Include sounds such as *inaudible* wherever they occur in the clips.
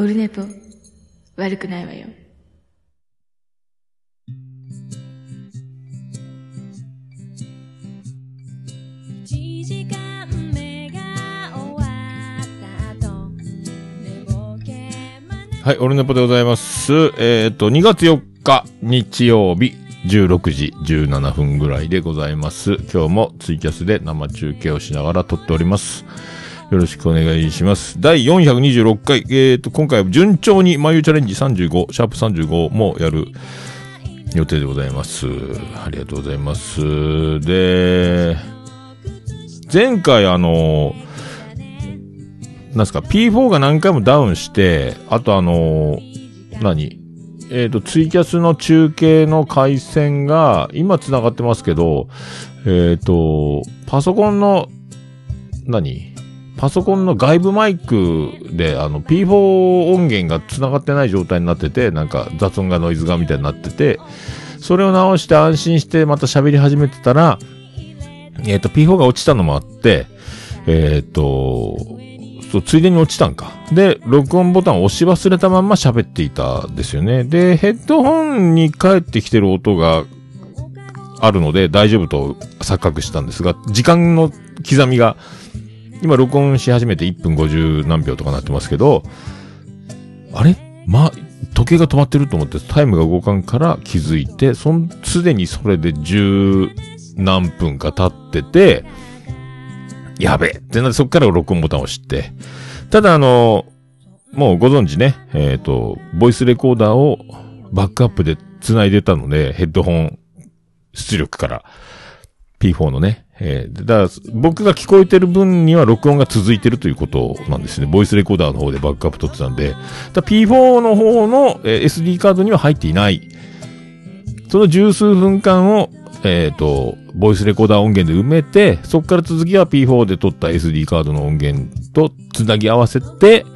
オルネポ、悪くないわよ。1時間目が終わった後寝ぼけまなはい、オルネポでございます。えっ、と、2月4日、日曜日、16時17分ぐらいでございます。今日もツイキャスで生中継をしながら撮っております。よろしくお願いします。第426回、えっ、と、今回は順調に眉チャレンジ35、シャープ35もやる予定でございます。ありがとうございます。で、前回あの、なんすか、P4 が何回もダウンして、あとあの何えっ、と、ツイキャスの中継の回線が、今繋がってますけど、えっ、と、パソコンの、何パソコンの外部マイクで、あの、P4 音源が繋がってない状態になってて、なんか雑音がノイズがみたいになってて、それを直して安心してまた喋り始めてたら、えっ、と、P4 が落ちたのもあって、えっ、と、そう、ついでに落ちたんか。で、録音ボタンを押し忘れたまんま喋っていたんですよね。で、ヘッドホンに返ってきてる音があるので大丈夫と錯覚したんですが、時間の刻みが、今録音し始めて1分50何秒とかなってますけど、あれ？ま、時計が止まってると思ってタイムが動かんから気づいて、そん、すでにそれで十何分か経ってて、やべえ！ってなってそっから録音ボタンを押して。ただあの、もうご存知ね、えっ、と、ボイスレコーダーをバックアップで繋いでたので、ヘッドホン出力から。P4 のね、えー、だから僕が聞こえてる分には録音が続いてるということなんですね。ボイスレコーダーの方でバックアップ取ってたんで、だ P4 の方の、えー SD カードには入っていない。その十数分間を、えっ、と、ボイスレコーダー音源で埋めて、そこから続きは P4 で撮った SD カードの音源とつなぎ合わせて、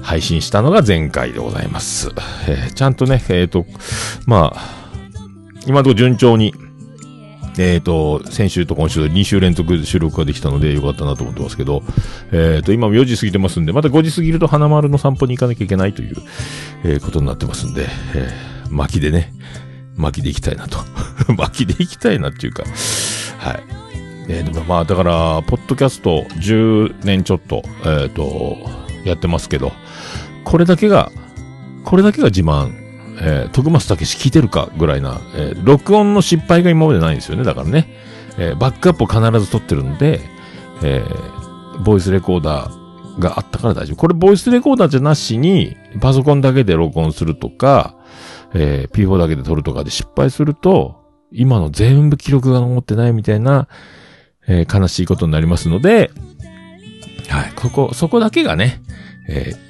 配信したのが前回でございます。えーちゃんとね、えっ、と、まあ、今のところ順調に、えっ、と、先週と今週で2週連続収録ができたのでよかったなと思ってますけど、えっ、と、今も4時過ぎてますんで、また5時過ぎると花丸の散歩に行かなきゃいけないという、えーことになってますんで、えー巻きでね、巻きで行きたいなと。*laughs* 巻きで行きたいなっていうか、はい。えーでもまあ、だから、ポッドキャスト10年ちょっと、えっ、と、やってますけど、これだけが、これだけが自慢、えー、徳松武史聞いてるかぐらいな、えー録音の失敗が今までないんですよね、だからね。えーバックアップを必ず取ってるんで、えーボイスレコーダーがあったから大丈夫。これボイスレコーダーじゃなしに、パソコンだけで録音するとか、えー P4 だけで撮るとかで失敗すると、今の全部記録が残ってないみたいな、えー悲しいことになりますので、はい、ここ、そこだけがね、えー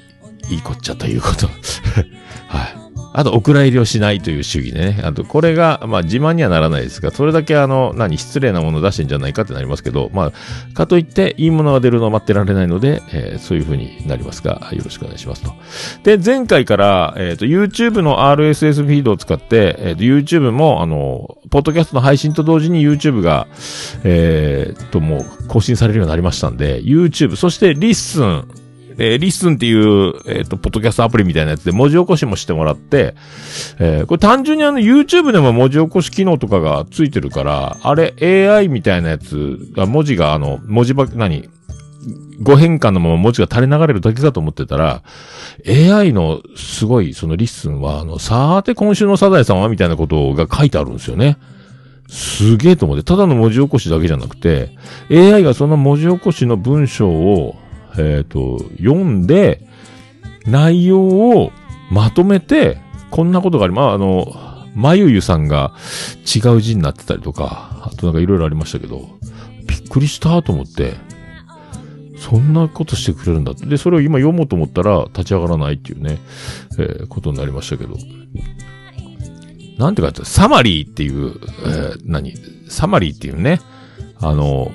いいこっちゃということ。*laughs* はい。あと、お蔵入りをしないという主義ね。あと、これが、まあ、自慢にはならないですが、それだけあの、何、失礼なものを出してんじゃないかってなりますけど、まあ、かといって、いいものが出るのを待ってられないので、えーそういう風になりますが、よろしくお願いしますと。で、前回から、えっ、と、YouTube の RSS フィードを使って、えっ、と、YouTube も、あの、ポッドキャストの配信と同時に YouTube が、えー、と、もう、更新されるようになりましたんで、YouTube、そして、リッスン、えーリッスンっていう、えっ、と、ポッドキャストアプリみたいなやつで文字起こしもしてもらって、えーこれ単純にあの YouTube でも文字起こし機能とかがついてるから、あれ AI みたいなやつが文字があの、文字ば、何誤変換のまま文字が垂れ流れるだけかと思ってたら、AI のすごいそのリッスンは、あの、さーて今週のサザエさんはみたいなことが書いてあるんですよね。すげえと思って、ただの文字起こしだけじゃなくて、AI がその文字起こしの文章を、えっ、と、読んで、内容をまとめて、こんなことがあり、まあ、あの、まゆゆさんが違う字になってたりとか、あとなんかいろいろありましたけど、びっくりしたと思って、そんなことしてくれるんだって。で、それを今読もうと思ったら立ち上がらないっていうね、えーことになりましたけど。なんて書いてある？サマリーっていう、えー何？サマリーっていうね、あの、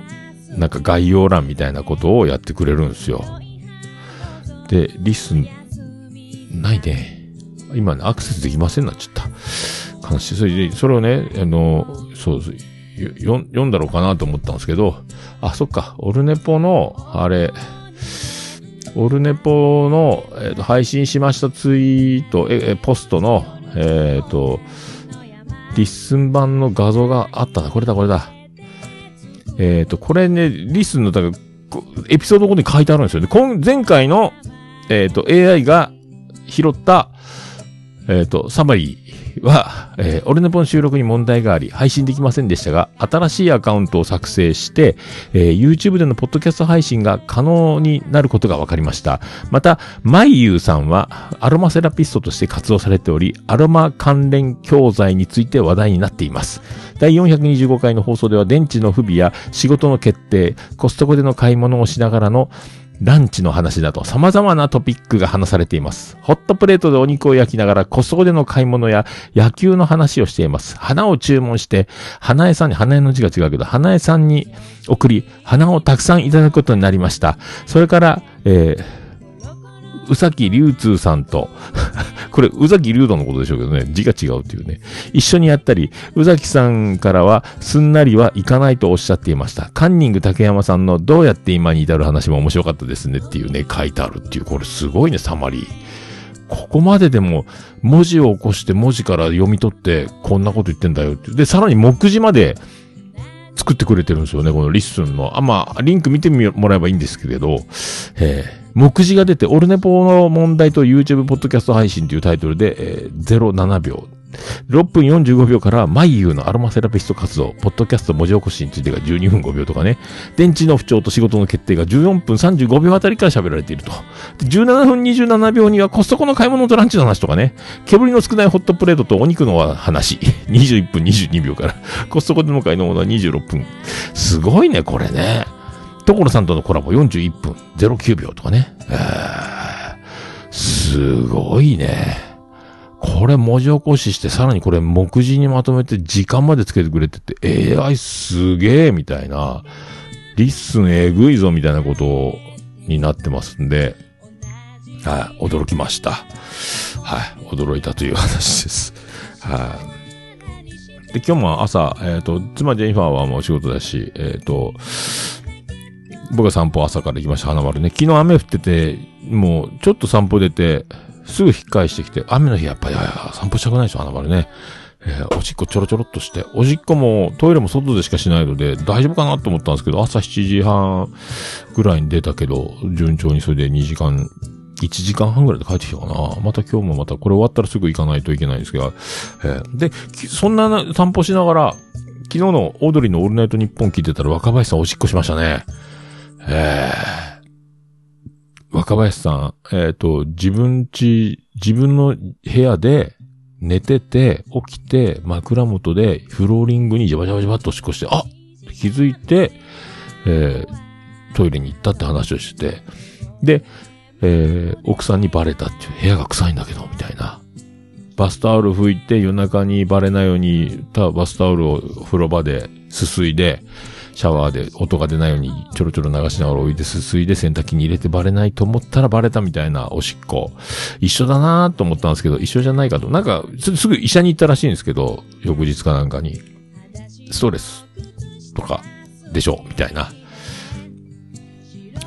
なんか概要欄みたいなことをやってくれるんですよ。で、リスン、ないね。今ね、アクセスできませんなっちゃった。悲しい。それで、それをね、あの、そう、読んだろうかなと思ったんですけど、あ、そっか、オルネポの、あれ、オルネポの、えーと配信しましたツイート、え、えポストの、えっ、と、リッスン版の画像があったな。これだ、これだ。えっ、と、これね、リスの、だから、エピソード後に書いてあるんですよね。今前回の、えっ、と、AI が拾った、えっ、と、サマリーは、えー、オルネポン収録に問題があり、配信できませんでしたが、新しいアカウントを作成して、えー YouTube でのポッドキャスト配信が可能になることが分かりました。また、マイユーさんは、アロマセラピストとして活動されており、アロマ関連教材について話題になっています。第425回の放送では、電池の不備や仕事の決定、コストコでの買い物をしながらのランチの話だと様々なトピックが話されています。ホットプレートでお肉を焼きながら小僧での買い物や野球の話をしています。花を注文して、花江さんに、花江の字が違うけど、花江さんに送り、花をたくさんいただくことになりました。それから、えー、うさきりゅうつーさんと、*laughs* これ、うざきりゅうどのことでしょうけどね、字が違うっていうね。一緒にやったり、うざきさんからは、すんなりはいかないとおっしゃっていました。カンニング竹山さんのどうやって今に至る話も面白かったですねっていうね、書いてあるっていう、これすごいね、サマリー。ここまででも、文字を起こして文字から読み取って、こんなこと言ってんだよって。で、さらに目次まで作ってくれてるんですよね、このリッスンの。あ、まあ、リンク見てもらえばいいんですけれど、えー目次が出て、オルネポの問題と YouTube ポッドキャスト配信というタイトルで、えー、07秒。6分45秒から、マイユーのアロマセラピスト活動、ポッドキャスト文字起こしについてが12分5秒とかね、電池の不調と仕事の決定が14分35秒あたりから喋られていると。で17分27秒にはコストコの買い物とランチの話とかね、煙の少ないホットプレートとお肉の話、*laughs* 21分22秒から、コストコでの買い物は26分。すごいね、これね。所さんとのコラボ41分09秒とかね。えー、すごいね。これ文字起こしして、さらにこれ目次にまとめて時間までつけてくれてて、AI すげえみたいな、リッスンえぐいぞみたいなことになってますんで、はい、驚きました。はい、驚いたという話です。はい。で、今日も朝、えっ、と、妻ジェニファーはもう仕事だし、えっ、と、僕は散歩朝から行きました、花丸ね。昨日雨降ってて、もうちょっと散歩出て、すぐ引っ返してきて、雨の日やっぱり、散歩したくないでしょ、花丸ね。えーおしっこちょろちょろっとして、おしっこもトイレも外でしかしないので、大丈夫かなと思ったんですけど、朝7時半ぐらいに出たけど、順調にそれで2時間、1時間半ぐらいで帰ってきたかな。また今日もまた、これ終わったらすぐ行かないといけないんですが、えーで、そんな散歩しながら、昨日のオードリーのオールナイトニッポン聞いてたら若林さんおしっこしましたね。えー、若林さん、えっ、と、自分ち、自分の部屋で寝てて、起きて、枕元でフローリングにジャバジャバジャバっとしっこして、あ気づいて、えートイレに行ったって話をしてて、で、えー奥さんにバレたっていう、部屋が臭いんだけど、みたいな。バスタオル拭いて夜中にバレないように、たバスタオルを風呂場ですすいで、シャワーで音が出ないようにちょろちょろ流しながら置いてすすいで洗濯機に入れてバレないと思ったらバレたみたいなおしっこ。一緒だなと思ったんですけど、一緒じゃないかと。なんか、すぐ医者に行ったらしいんですけど、翌日かなんかに。ストレスとかでしょうみたいな。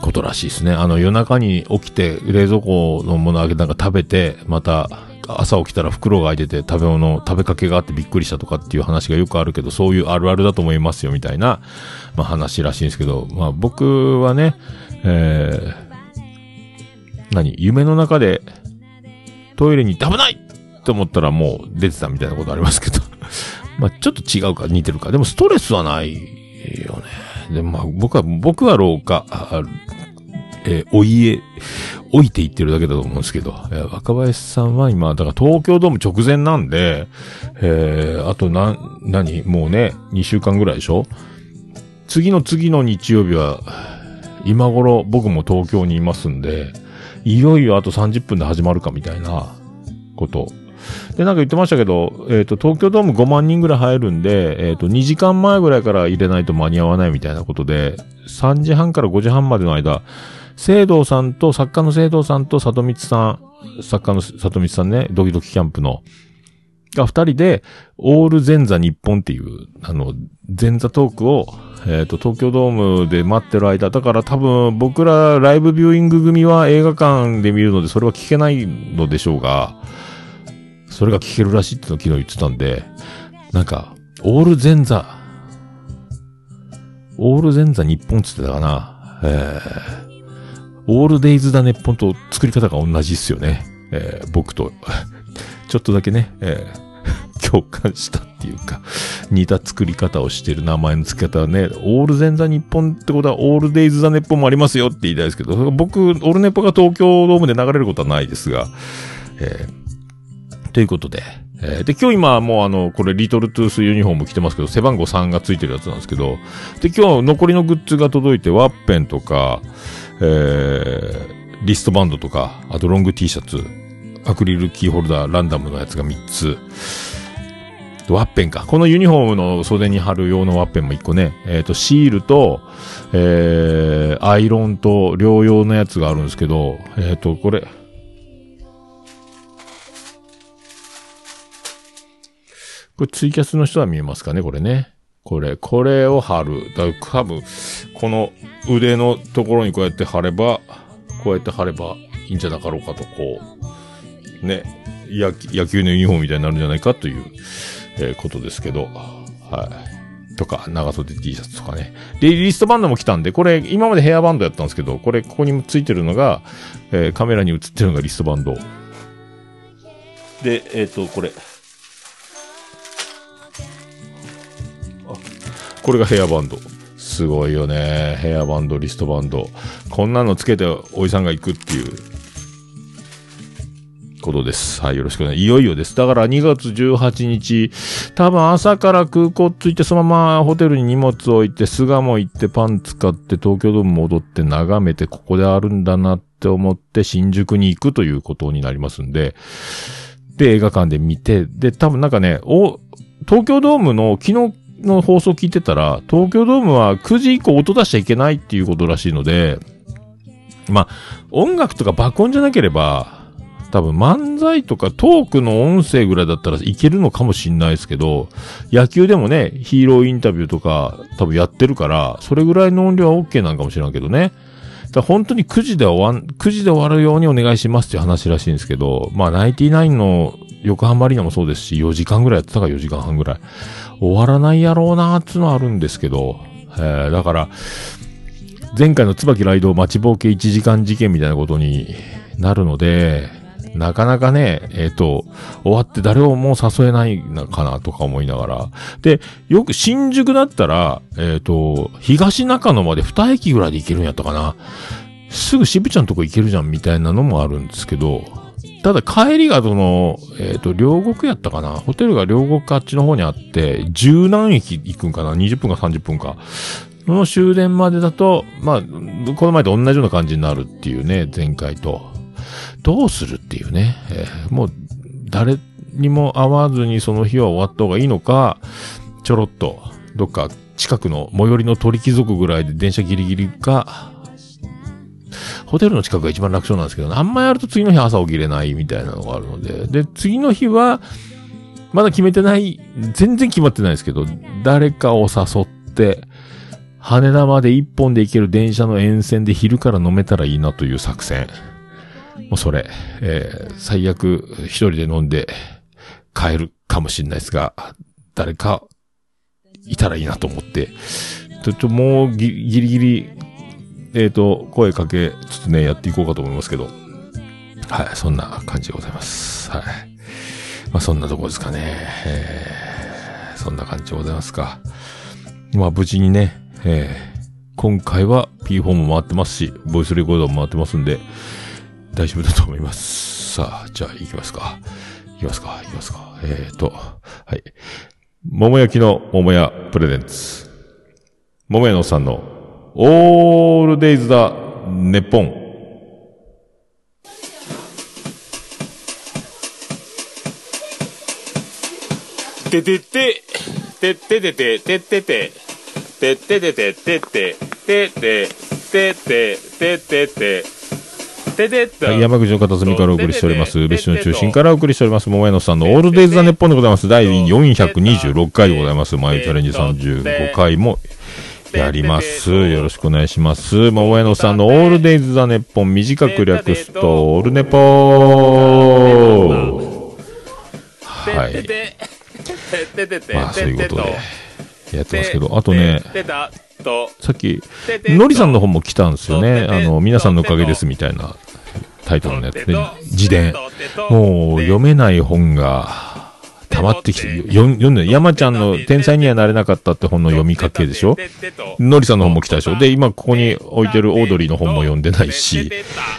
ことらしいですね。あの夜中に起きて冷蔵庫のものあげなんか食べて、また朝起きたら袋が開いてて食べ物、食べかけがあってびっくりしたとかっていう話がよくあるけど、そういうあるあるだと思いますよみたいな、まあ話らしいんですけど、まあ僕はね、えー、何？夢の中でトイレに行って危ないって思ったらもう出てたみたいなことありますけど。*laughs* まあちょっと違うか、似てるか。でもストレスはないよね。でもまあ僕は、僕は廊下、えーお家、置いていってるだけだと思うんですけど、えー若林さんは今、だから東京ドーム直前なんで、えーあとな、何もうね、2週間ぐらいでしょ？次の次の日曜日は、今頃僕も東京にいますんで、いよいよあと30分で始まるかみたいなこと。で、なんか言ってましたけど、えっ、と、東京ドーム5万人ぐらい入るんで、えっ、と、2時間前ぐらいから入れないと間に合わないみたいなことで、3時半から5時半までの間、聖堂さんと、作家の聖堂さんと里光さん、作家の里光さんね、ドキドキキャンプの、が二人で、オール前座日本っていう、あの、前座トークを、えっ、と、東京ドームで待ってる間、だから多分僕らライブビューイング組は映画館で見るのでそれは聞けないのでしょうが、それが聞けるらしいっての昨日言ってたんで、なんか、オール前座、オール前座日本って言ってたかな。えー、オールデイズだ日本と作り方が同じっすよね。えー、僕と、*laughs* ちょっとだけね、えー *laughs* 共感したっていうか、似た作り方をしてる名前の付け方はね、オールゼンザ日本ってことは、オールデイズザネッポンもありますよって言いたいですけど、僕、オールネッポが東京ドームで流れることはないですが、えー、ということで、えー、で、今日今もうあの、これリトルトゥースユニフォーム着てますけど、背番号3がついてるやつなんですけど、で、今日残りのグッズが届いて、ワッペンとか、えー、リストバンドとか、あとロング T シャツ、アクリルキーホルダーランダムのやつが3つ、ワッペンか。このユニフォームの袖に貼る用のワッペンも1個ね、えっ、ー、と、シールと、えー、アイロンと両用のやつがあるんですけど、えっ、ー、と、これ、これツイキャスの人は見えますかねこれね。これ、これを貼る。だ多分、この腕のところにこうやって貼れば、こうやって貼ればいいんじゃなかろうかと、こう、ね、野球のユニフォームみたいになるんじゃないかという、えー、ことですけど、はい。とか、長袖 T シャツとかね。で、リストバンドも来たんで、これ、今までヘアバンドやったんですけど、これ、ここについてるのが、えー、カメラに映ってるのがリストバンド。で、えっ、ー、と、これ。これがヘアバンド。すごいよね。ヘアバンド、リストバンド。こんなのつけておじさんが行くっていう。ことです。はい、よろしくお願い。いよいよです。だから2月18日、多分朝から空港着いてそのままホテルに荷物置いて、巣鴨行ってパン使って東京ドーム戻って眺めてここであるんだなって思って新宿に行くということになりますんで、で、映画館で見て、で、多分なんかね、お、東京ドームの昨日の放送聞いてたら、東京ドームは9時以降音出しちゃいけないっていうことらしいので、まあ、音楽とか爆音じゃなければ、多分漫才とかトークの音声ぐらいだったらいけるのかもしんないですけど、野球でもね、ヒーローインタビューとか多分やってるから、それぐらいの音量は OK なんかもしれんけどね。だ本当に9時で終わん、9時で終わるようにお願いしますっていう話らしいんですけど、まあ、ナイティナインの横浜アリーナもそうですし、4時間ぐらいやってたから4時間半ぐらい。終わらないやろうなーっていうのはあるんですけど、えー、だから、前回の椿ライド待ちぼうけ1時間事件みたいなことになるので、なかなかね、えっ、ー、と、終わって誰をもう誘えないのかなとか思いながら。で、よく新宿だったら、えっ、ー、と、東中野まで2駅ぐらいで行けるんやったかな。すぐ渋ちゃんとこ行けるじゃんみたいなのもあるんですけど、ただ帰りがその、えっ、ー、と、両国やったかなホテルが両国あっちの方にあって、十何駅行くんかな ?20 分か30分か。の終電までだと、まあ、この前と同じような感じになるっていうね、前回と。どうするっていうね、えー、もう誰にも会わずにその日は終わった方がいいのか、ちょろっとどっか近くの最寄りの鳥貴族ぐらいで電車ギリギリか、ホテルの近くが一番楽勝なんですけど、あんまやると次の日朝起きれないみたいなのがあるので、で、次の日は、まだ決めてない、全然決まってないですけど、誰かを誘って、羽田まで一本で行ける電車の沿線で昼から飲めたらいいなという作戦。もうそれ、えー、最悪一人で飲んで帰るかもしれないですが、誰かいたらいいなと思って、ちょっともうギリギリ、えっ、ー、と、声かけつつね、やっていこうかと思いますけど、はい、そんな感じでございます。はい。まあそんなとこですかね。えー、そんな感じでございますか。まあ無事にね、えー、今回は P4 も回ってますし、ボイスレコーダーも回ってますんで、大丈夫だと思います。さあ、じゃあ行きますか。行きますか、行きますか。えーと、はい。桃焼きの桃屋プレゼンツ。桃屋のさんの、オールデイズだ、ネッポン。ててて、てててて、ててて、てててて、てて、てて、てて、ててて、て。山口の片隅からお送りしております。別所の中心からお送りしております。桃屋のさんのオールデイズ・ザ・ネッポンでございます。第426回でございます。マイチャレンジ35回もやります。よろしくお願いします。桃屋のさんのオールデイズ・ザ・ネッポン短く略すと、オールネポーはい。まあ、そういうことで、やってますけど、あとね。さっき、のりさんの本も来たんですよね。あの、皆さんのおかげですみたいなタイトルのやつで、自伝。もう読めない本が溜まってきて、読んで、山ちゃんの天才にはなれなかったって本の読みかけでしょ？のりさんの本も来たでしょ？で、今ここに置いてるオードリーの本も読んでないし、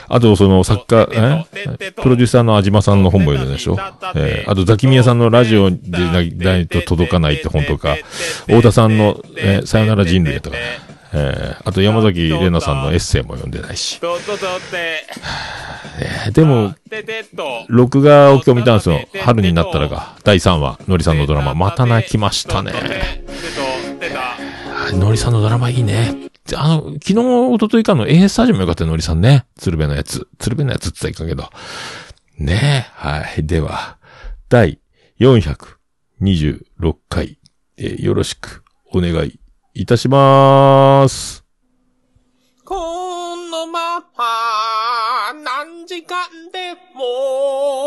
あとその作家、え？プロデューサーの安島さんの本も読んでないでしょ？えーあとザキミヤさんのラジオでないと届かないって本とか、太田さんの、えーさよなら人類やったかな。えーあと山崎玲奈さんのエッセイも読んでないし。とととて。えーでも。録画を今日見たんですよ。春になったらが、第3話、のりさんのドラマ、また泣きましたね。のりさんのドラマいいね。あの、昨日、一昨日かの A スタジオもよかったよ、のりさんね。鶴瓶のやつ。鶴瓶のやつって言ったらいいかんけど。ねえ。はい。では、第426回、えーよろしくお願いいたしまーす。このまま何時間でも、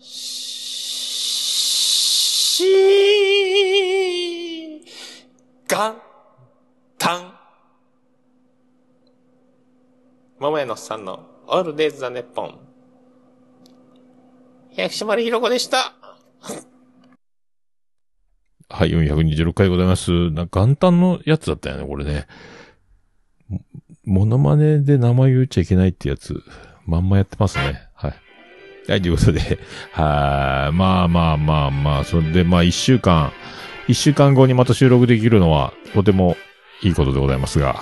し、がん、たん。桃屋のさんのオールデイズ・ザ・ネッポン。百島丸ひろ子でした。はい、426回ございます。な元旦のやつだったよね、これね。もモノマネで名前言っちゃいけないってやつ、まんまやってますね。はい。はい、ということで、はい、まあまあまあまあ、それでまあ一週間、一週間後にまた収録できるのは、とてもいいことでございますが、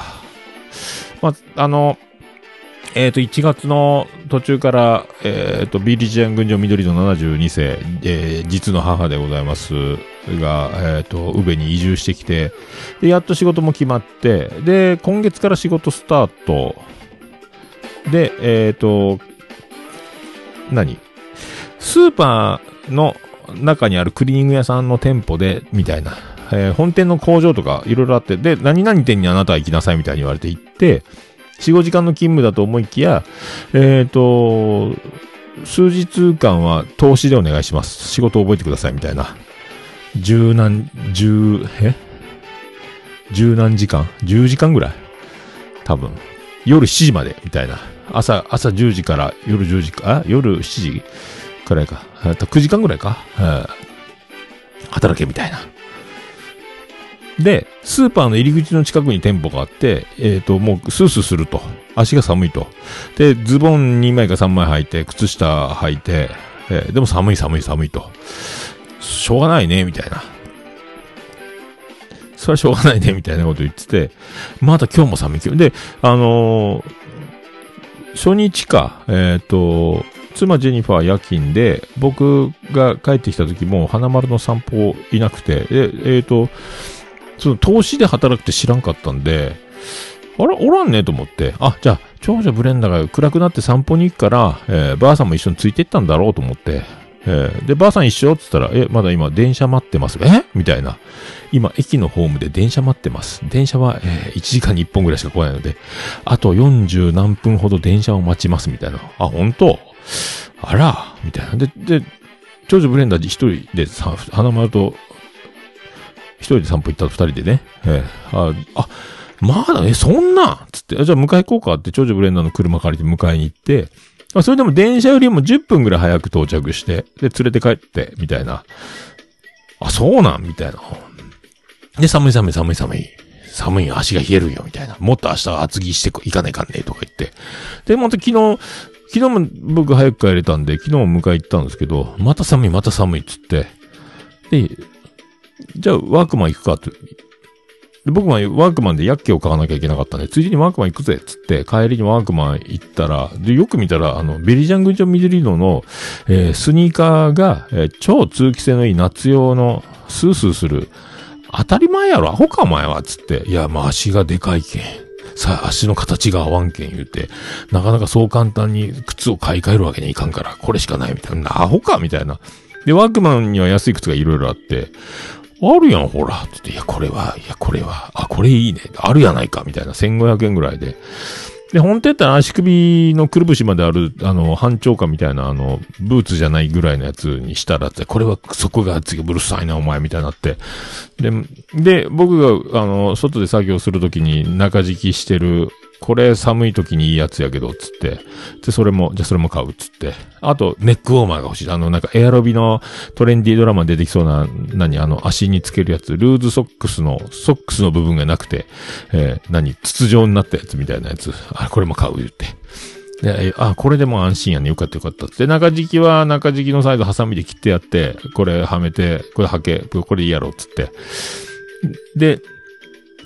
まあ、あの、えっ、と、1月の途中から、えっ、と、ビリジアン群青緑の72世、えー実の母でございますが、えっ、と、宇部に移住してきて、で、やっと仕事も決まって、で、今月から仕事スタート。で、えっ、と、何？スーパーの中にあるクリーニング屋さんの店舗で、みたいな。えー本店の工場とかいろいろあって、で、何々店にあなたは行きなさいみたいに言われて行って、4、5時間の勤務だと思いきや、えっ、と、数日間は投資でお願いします。仕事覚えてくださいみたいな。十何、十、え？十何時間 ?10 時間ぐらい？多分。夜7時まで、みたいな。朝、朝10時から夜10時か、あ？夜7時くらいか。あと9時間ぐらいか？うん働け、みたいな。で、スーパーの入り口の近くに店舗があって、えっ、と、もうスースーすると。足が寒いと。で、ズボン2枚か3枚履いて、靴下履いて、えーでも寒い寒い寒いと。しょうがないね、みたいな。それはしょうがないね、みたいなこと言ってて、まだ今日も寒い。で、あのー初日か、えっ、と、妻ジェニファー夜勤で、僕が帰ってきた時も花丸の散歩いなくて、で、えっ、と、その投資で働くって知らんかったんで、あら、おらんねと思って。あ、じゃあ、長女ブレンダーが暗くなって散歩に行くから、えーばあさんも一緒について行ったんだろうと思って。えーで、ばあさん一緒って言ったら、え、まだ今電車待ってます。え？みたいな。今、駅のホームで電車待ってます。電車は、え1時間に1本ぐらいしか来ないので、あと40何分ほど電車を待ちます、みたいな。あ、本当？あらみたいな。で、で、長女ブレンダー一人でさ、花丸と、一人で散歩行ったと二人でね。えーあ、あ、まだ、え、そんなつって、じゃあ迎え行こうかって長女ブレンダーの車借りて迎えに行って、あそれでも電車よりも10分ぐらい早く到着して、で、連れて帰って、みたいな。あ、そうなん？みたいな。で、寒い寒い寒い寒い。寒い、足が冷えるよ、みたいな。もっと明日厚着してこいかないかんねとか言って。で、また昨日、昨日も僕早く帰れたんで、昨日も迎え行ったんですけど、また寒い、また寒いっつって。で、じゃあワークマン行くかって。で僕もワークマンでヤッケを買わなきゃいけなかったんで、ついでにワークマン行くぜっつって、帰りにワークマン行ったら、で、よく見たら、あの、ベリジャングジョン緑色の、えースニーカーが、えー超通気性のいい夏用の、スースーする、当たり前やろ、アホかお前は、つって。いや、まあ足がでかいけん。さあ、足の形が合わんけん言うて、なかなかそう簡単に靴を買い替えるわけにいかんから、これしかないみたいな、アホかみたいな。で、ワークマンには安い靴がいろいろあって、あるやん、ほら。つって、いや、これは、いや、これは、あ、これいいね。あるやないか、みたいな。1500円ぐらいで。で、本当やったら足首のくるぶしまである、あの、半長下みたいな、あの、ブーツじゃないぐらいのやつにしたらって、これは、そこが次うるさいな、お前、みたいになって。で、で、僕が、あの、外で作業するときに中敷きしてる、これ寒い時にいいやつやけど、つって。で、それも、じゃそれも買う、つって。あと、ネックウォーマーが欲しい。あの、なんかエアロビのトレンディードラマに出てきそうな、何、あの、足につけるやつ、ルーズソックスの、ソックスの部分がなくて、えー何、筒状になったやつみたいなやつ。あ、これも買う、言って。で、あ、これでも安心やね。よかったよかったっ。で、中敷きは中敷きのサイズハサミで切ってやって、これはめて、これはけ、これいいやろ、つって。で、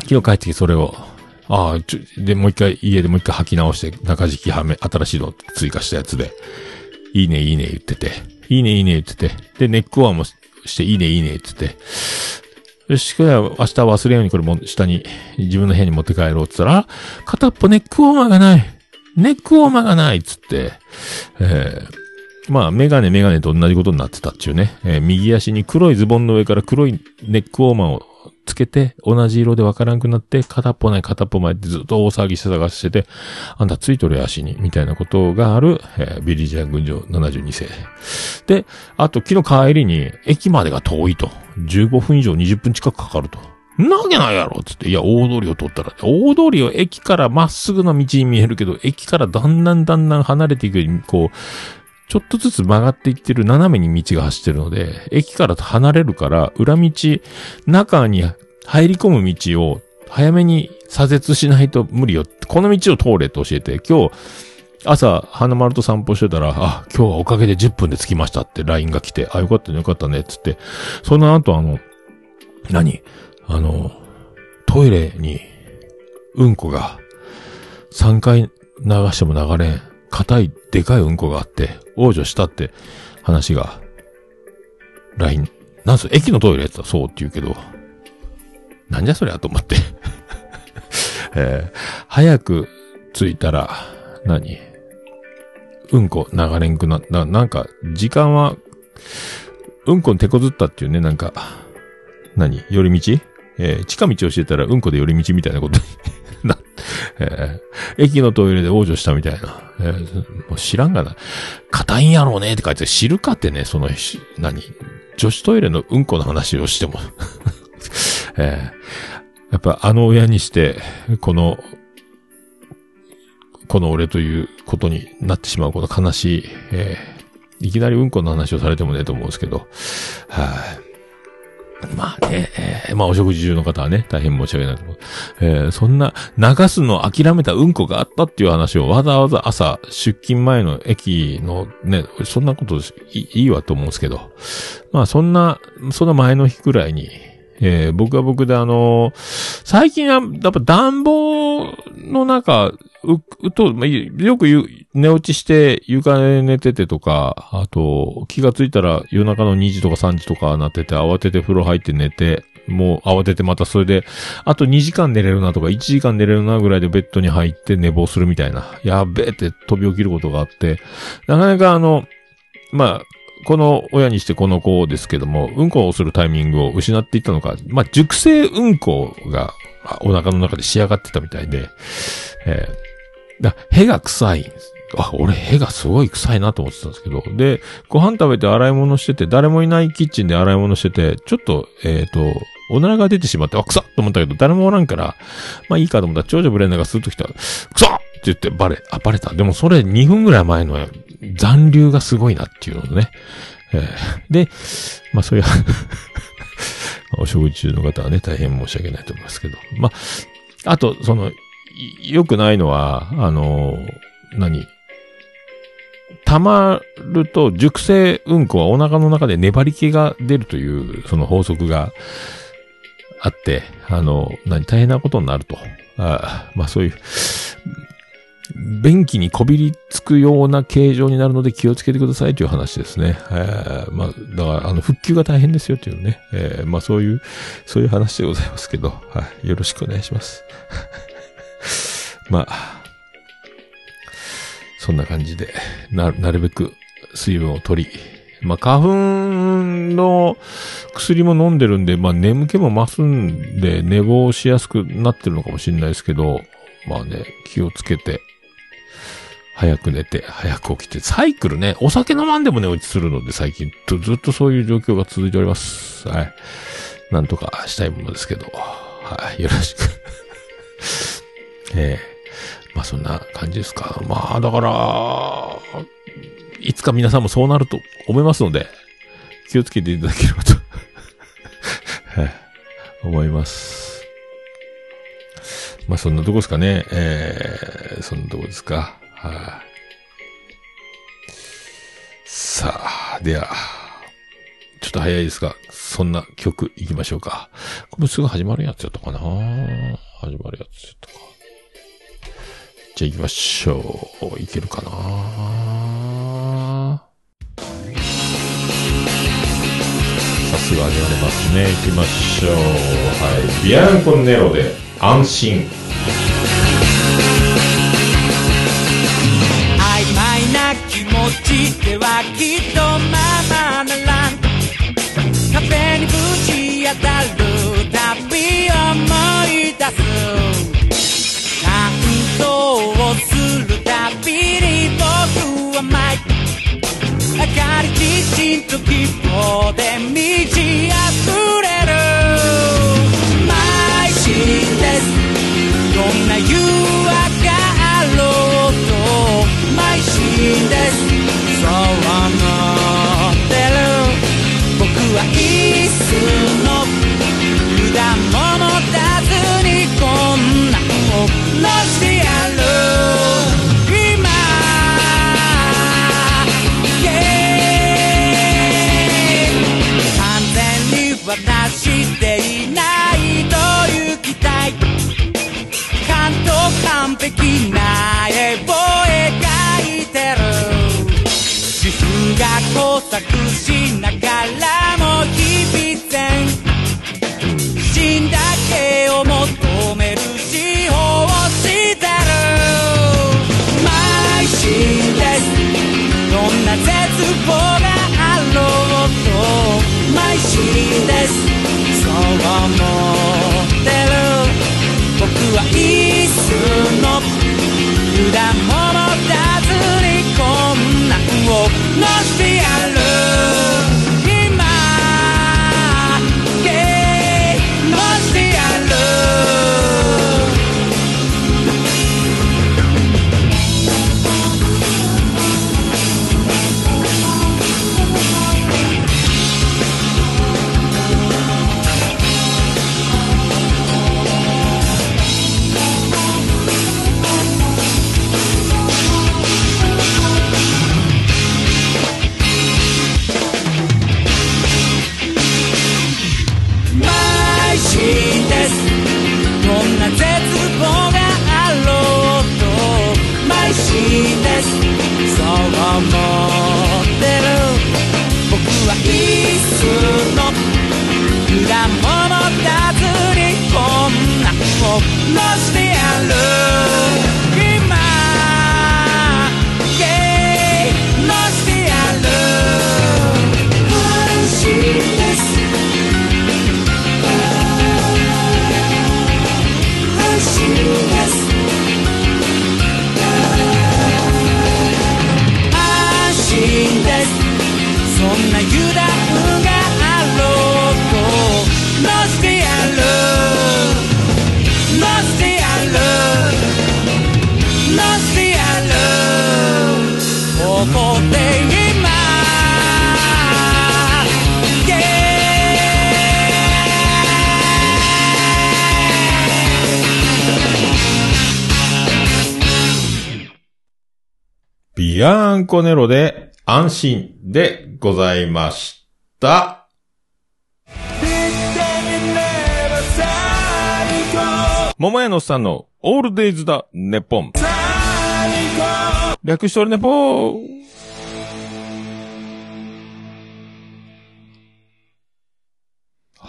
昨日帰ってきてそれを、ああ、ちょ、で、もう一回、家でもう一回履き直して、中敷きはめ、新しいの追加したやつで、いいね、いいね、言ってて、いいね、いいね、言ってて、で、ネックワーもして、いいね、いいね、言ってて、よし、これは明日忘れんようにこれも下に、自分の部屋に持って帰ろうって言ったら、片っぽネックウォーマーがない。ネックウォーマーがないっつって、えー、まあ、メガネメガネと同じことになってたっちゅうね。えー右足に黒いズボンの上から黒いネックウォーマーをつけて、同じ色でわからんくなって、片っぽない片っぽ前ってずっと大騒ぎして探してて、あんたついとる足に、みたいなことがある、えービリジアン群青72世。で、あと昨日帰りに、駅までが遠いと。15分以上20分近くかかると。なわけないやろつって、いや、大通りを通ったら、大通りを駅からまっすぐの道に見えるけど、駅からだんだんだんだん離れていくように、こう、ちょっとずつ曲がっていってる斜めに道が走ってるので、駅から離れるから、裏道、中に入り込む道を早めに左折しないと無理よ。この道を通れと教えて、今日、朝、花丸と散歩してたら、あ、今日はおかげで10分で着きましたって LINE が来て、あ、よかったね、よかったね、つって。その後、あの、何？あの、トイレに、うんこが、3回流しても流れん、硬い、でかいうんこがあって、往生したって話が、LINE、なんす、駅のトイレやったそうって言うけど、なんじゃそりゃと思って。*laughs* えー早く着いたら、何？うんこ流れんくな、な、なんか、時間は、うんこに手こずったっていうね、なんか、何？寄り道？えー近道をしてたらうんこで寄り道みたいなことな、えー駅のトイレで往生したみたいな。えーもう知らんがな。硬いんやろうね。って書いて知るかってね、その、何？女子トイレのうんこの話をしても。*laughs* えーやっぱあの親にして、この、この俺ということになってしまうこの悲しい、えーいきなりうんこの話をされてもねと思うんですけど、はい、まあね、ーまあお食事中の方はね、大変申し訳ないと思う。えーそんな流すの諦めたうんこがあったっていう話をわざわざ朝、出勤前の駅のね、そんなこといいいわと思うんですけど、まあそんな、その前の日くらいに、えー僕は僕であの最近は、やっぱ暖房の中、う、うと、まあ、よく言う、寝落ちして床で寝ててとか、あと、気がついたら夜中の2時とか3時とかなってて、慌てて風呂入って寝て、もう慌ててまたそれで、あと2時間寝れるなとか1時間寝れるなぐらいでベッドに入って寝坊するみたいな、やべえって飛び起きることがあって、なかなかあの、まあ、この親にしてこの子ですけども、うんこをするタイミングを失っていったのか、まあ、熟成うんこがお腹の中で仕上がってたみたいで、えーだへが臭いんです。あ、俺、へがすごい臭いなと思ってたんですけど。で、ご飯食べて洗い物してて、誰もいないキッチンで洗い物してて、ちょっと、えっ、と、おならが出てしまって、あ、臭っと思ったけど、誰もおらんから、まあいいかと思ったら、長女ブレンダーがスーッと来たら、臭っって言って、バレ、あ、バレた。でもそれ2分ぐらい前の残留がすごいなっていうのね。えーで、まあそういう、*laughs* お食事中の方はね、大変申し訳ないと思いますけど。まあ、あと、その、良くないのは、あの、何？溜まると熟成うんこはお腹の中で粘り気が出るという、その法則があって、あの、何、大変なことになると。あまあそういう、便器にこびりつくような形状になるので気をつけてくださいという話ですね。えーまあ、だから、あの、復旧が大変ですよというね。えーまあそういう、そういう話でございますけど、はい。よろしくお願いします。*laughs* まあ、そんな感じで、な、なるべく水分を取り、まあ、花粉の薬も飲んでるんで、まあ、眠気も増すんで、寝坊しやすくなってるのかもしれないですけど、まあね、気をつけて、早く寝て、早く起きて、サイクルね、お酒飲まんでも寝落ちするので、最近ずっとそういう状況が続いております。はい。なんとかしたいものですけど、はい、よろしく。*laughs* ええまあそんな感じですか。まあだから、いつか皆さんもそうなると思いますので、気をつけていただければと、は *laughs* い思います。まあそんなとこですかね。えー、そんなとこですか。はい、さあ、では、ちょっと早いですが、そんな曲行きましょうか。これすぐ始まるやつやったかな始まるやつやったか。じゃあ行きましょう。いけるかなさすが始まりますね。いきましょう。はい。ビアンコネロで安心。曖昧な気持ちではきっとままならん壁にぶち当たるたび思い出り自信と希望で満ち溢れる。邁進です。どんな誘惑があろうと邁進です。そう思ってる。僕はいっす完璧な絵を描いてる。自分が工作しながらも日々全死んだけを求める司法をしてる。邁進です。どんな絶望があろうと。邁進です。ビアンコネロで安心でございました。桃屋のさんのオールデイズだ、ネポン。略しておるネポン。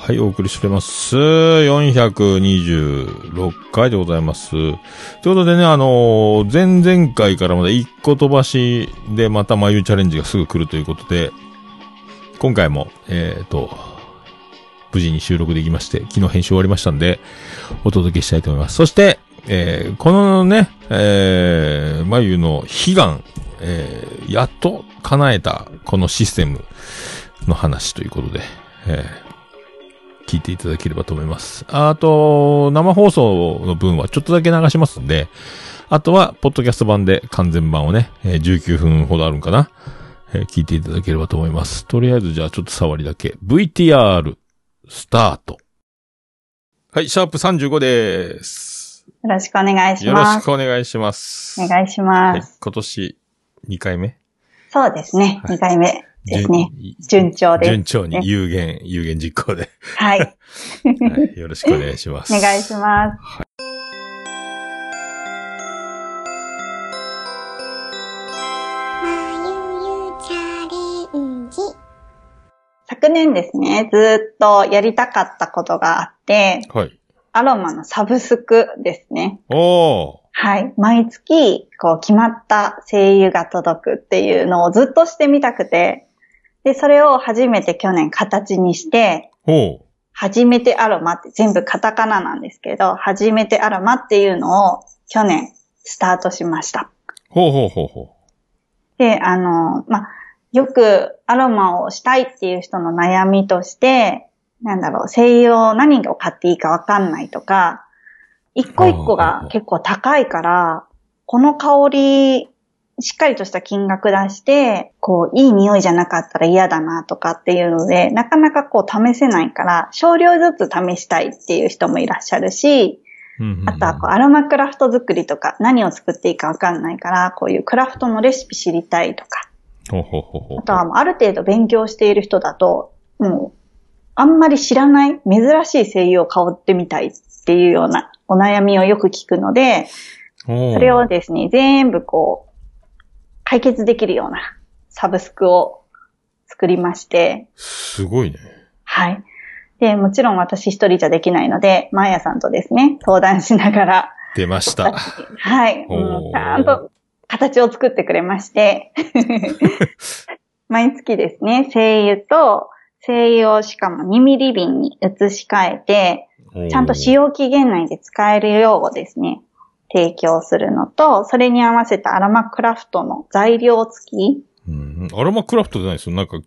はい、お送りしております。426回でございます。ということでね、あのー前々回からまだ一個飛ばしでまた眉チャレンジがすぐ来るということで、今回も、えっ、と、無事に収録できまして、昨日編集終わりましたんで、お届けしたいと思います。そして、えーこのね、えー、眉の悲願、えーやっと叶えたこのシステムの話ということで、えー聞いていただければと思います。あと、生放送の分はちょっとだけ流しますんで、あとは、ポッドキャスト版で完全版をね、えー19分ほどあるんかな、えー聞いていただければと思います。とりあえずじゃあちょっと触りだけ。VTR、スタート。はい、シャープ35です。よろしくお願いしよろします。くお願いします。お願いしはいます。、今年2回目？そうですね。はい2回目ですね。順順調です。順調にね有限、有限実行で。はい。はい、よろしくお願いします。お願いします。昨年ですね、ずーっとやりたかったことがあって、はい。アロマのサブスクですね。おー。はい。毎月、こう、決まった声優が届くっていうのをずっとしてみたくて、で、それを初めて去年形にして。初めてアロマって全部カタカナなんですけど、初めてアロマっていうのを去年スタートしました。ほうほうほうほで、あの、まあ、よくアロマをしたいっていう人の悩みとして、なんだろう、精油を何を買っていいかわかんないとか、一個一個が結構高いから、この香り、しっかりとした金額出して、こう、いい匂いじゃなかったら嫌だなとかっていうので、なかなかこう試せないから、少量ずつ試したいっていう人もいらっしゃるし、う。うんうんうん。あとはこうアロマクラフト作りとか、何を作っていいかわかんないから、こういうクラフトのレシピ知りたいとか、ほうほうほうほう。あとはもうある程度勉強している人だと、もう、あんまり知らない珍しい声優を香ってみたいっていうようなお悩みをよく聞くので、それをですね、全部こう、解決できるようなサブスクを作りまして、すごいね。はい。で、もちろん私一人じゃできないので、マーヤさんとですね、相談しながら、出ました。はい。もうちゃんと形を作ってくれまして、*laughs* 毎月ですね、精油と、精油をしかも2ミリ瓶に移し替えて、ちゃんと使用期限内で使えるようですね、提供するのと、それに合わせたアロマクラフトの材料付き、うん。アロマクラフトじゃないですよ。なんか、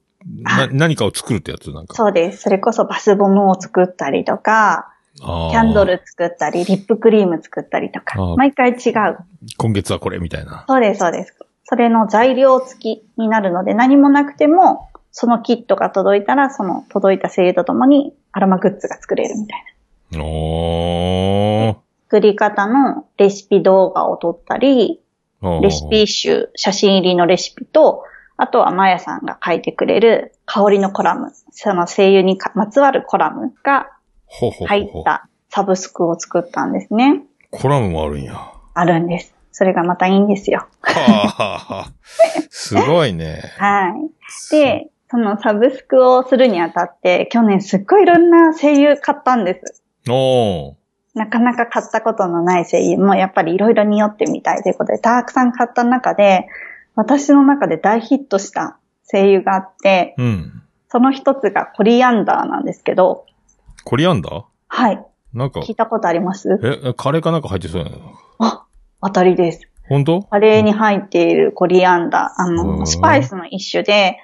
な、何かを作るってやつなんか。そうです。それこそバスボムを作ったりとか、キャンドル作ったり、リップクリーム作ったりとか毎回違う。今月はこれみたいな。そうです、そうです。それの材料付きになるので、何もなくても、そのキットが届いたら、その届いた精油とともにアロマグッズが作れるみたいな。おー。作り方のレシピ動画を撮ったり、レシピ集、写真入りのレシピと、あとはマヤさんが書いてくれる香りのコラム、その精油にかまつわるコラムが入ったサブスクを作ったんですね。コラムもあるんや。はあるんです。それがまたいいんですよ。すごいね。*laughs* はい。で、そのサブスクをするにあたって、去年すっごいいろんな声優買ったんです。おー。なかなか買ったことのない声優もやっぱりいろいろ匂ってみたいということで、たくさん買った中で、私の中で大ヒットした声優があって、うん。その一つがコリアンダーなんですけど、コリアンダー？はい。なんか聞、いたことあります？え、カレーかなんか入ってそうやな。あ、当たりです。本当？カレーに入っているコリアンダー、あうんの、スパイスの一種で、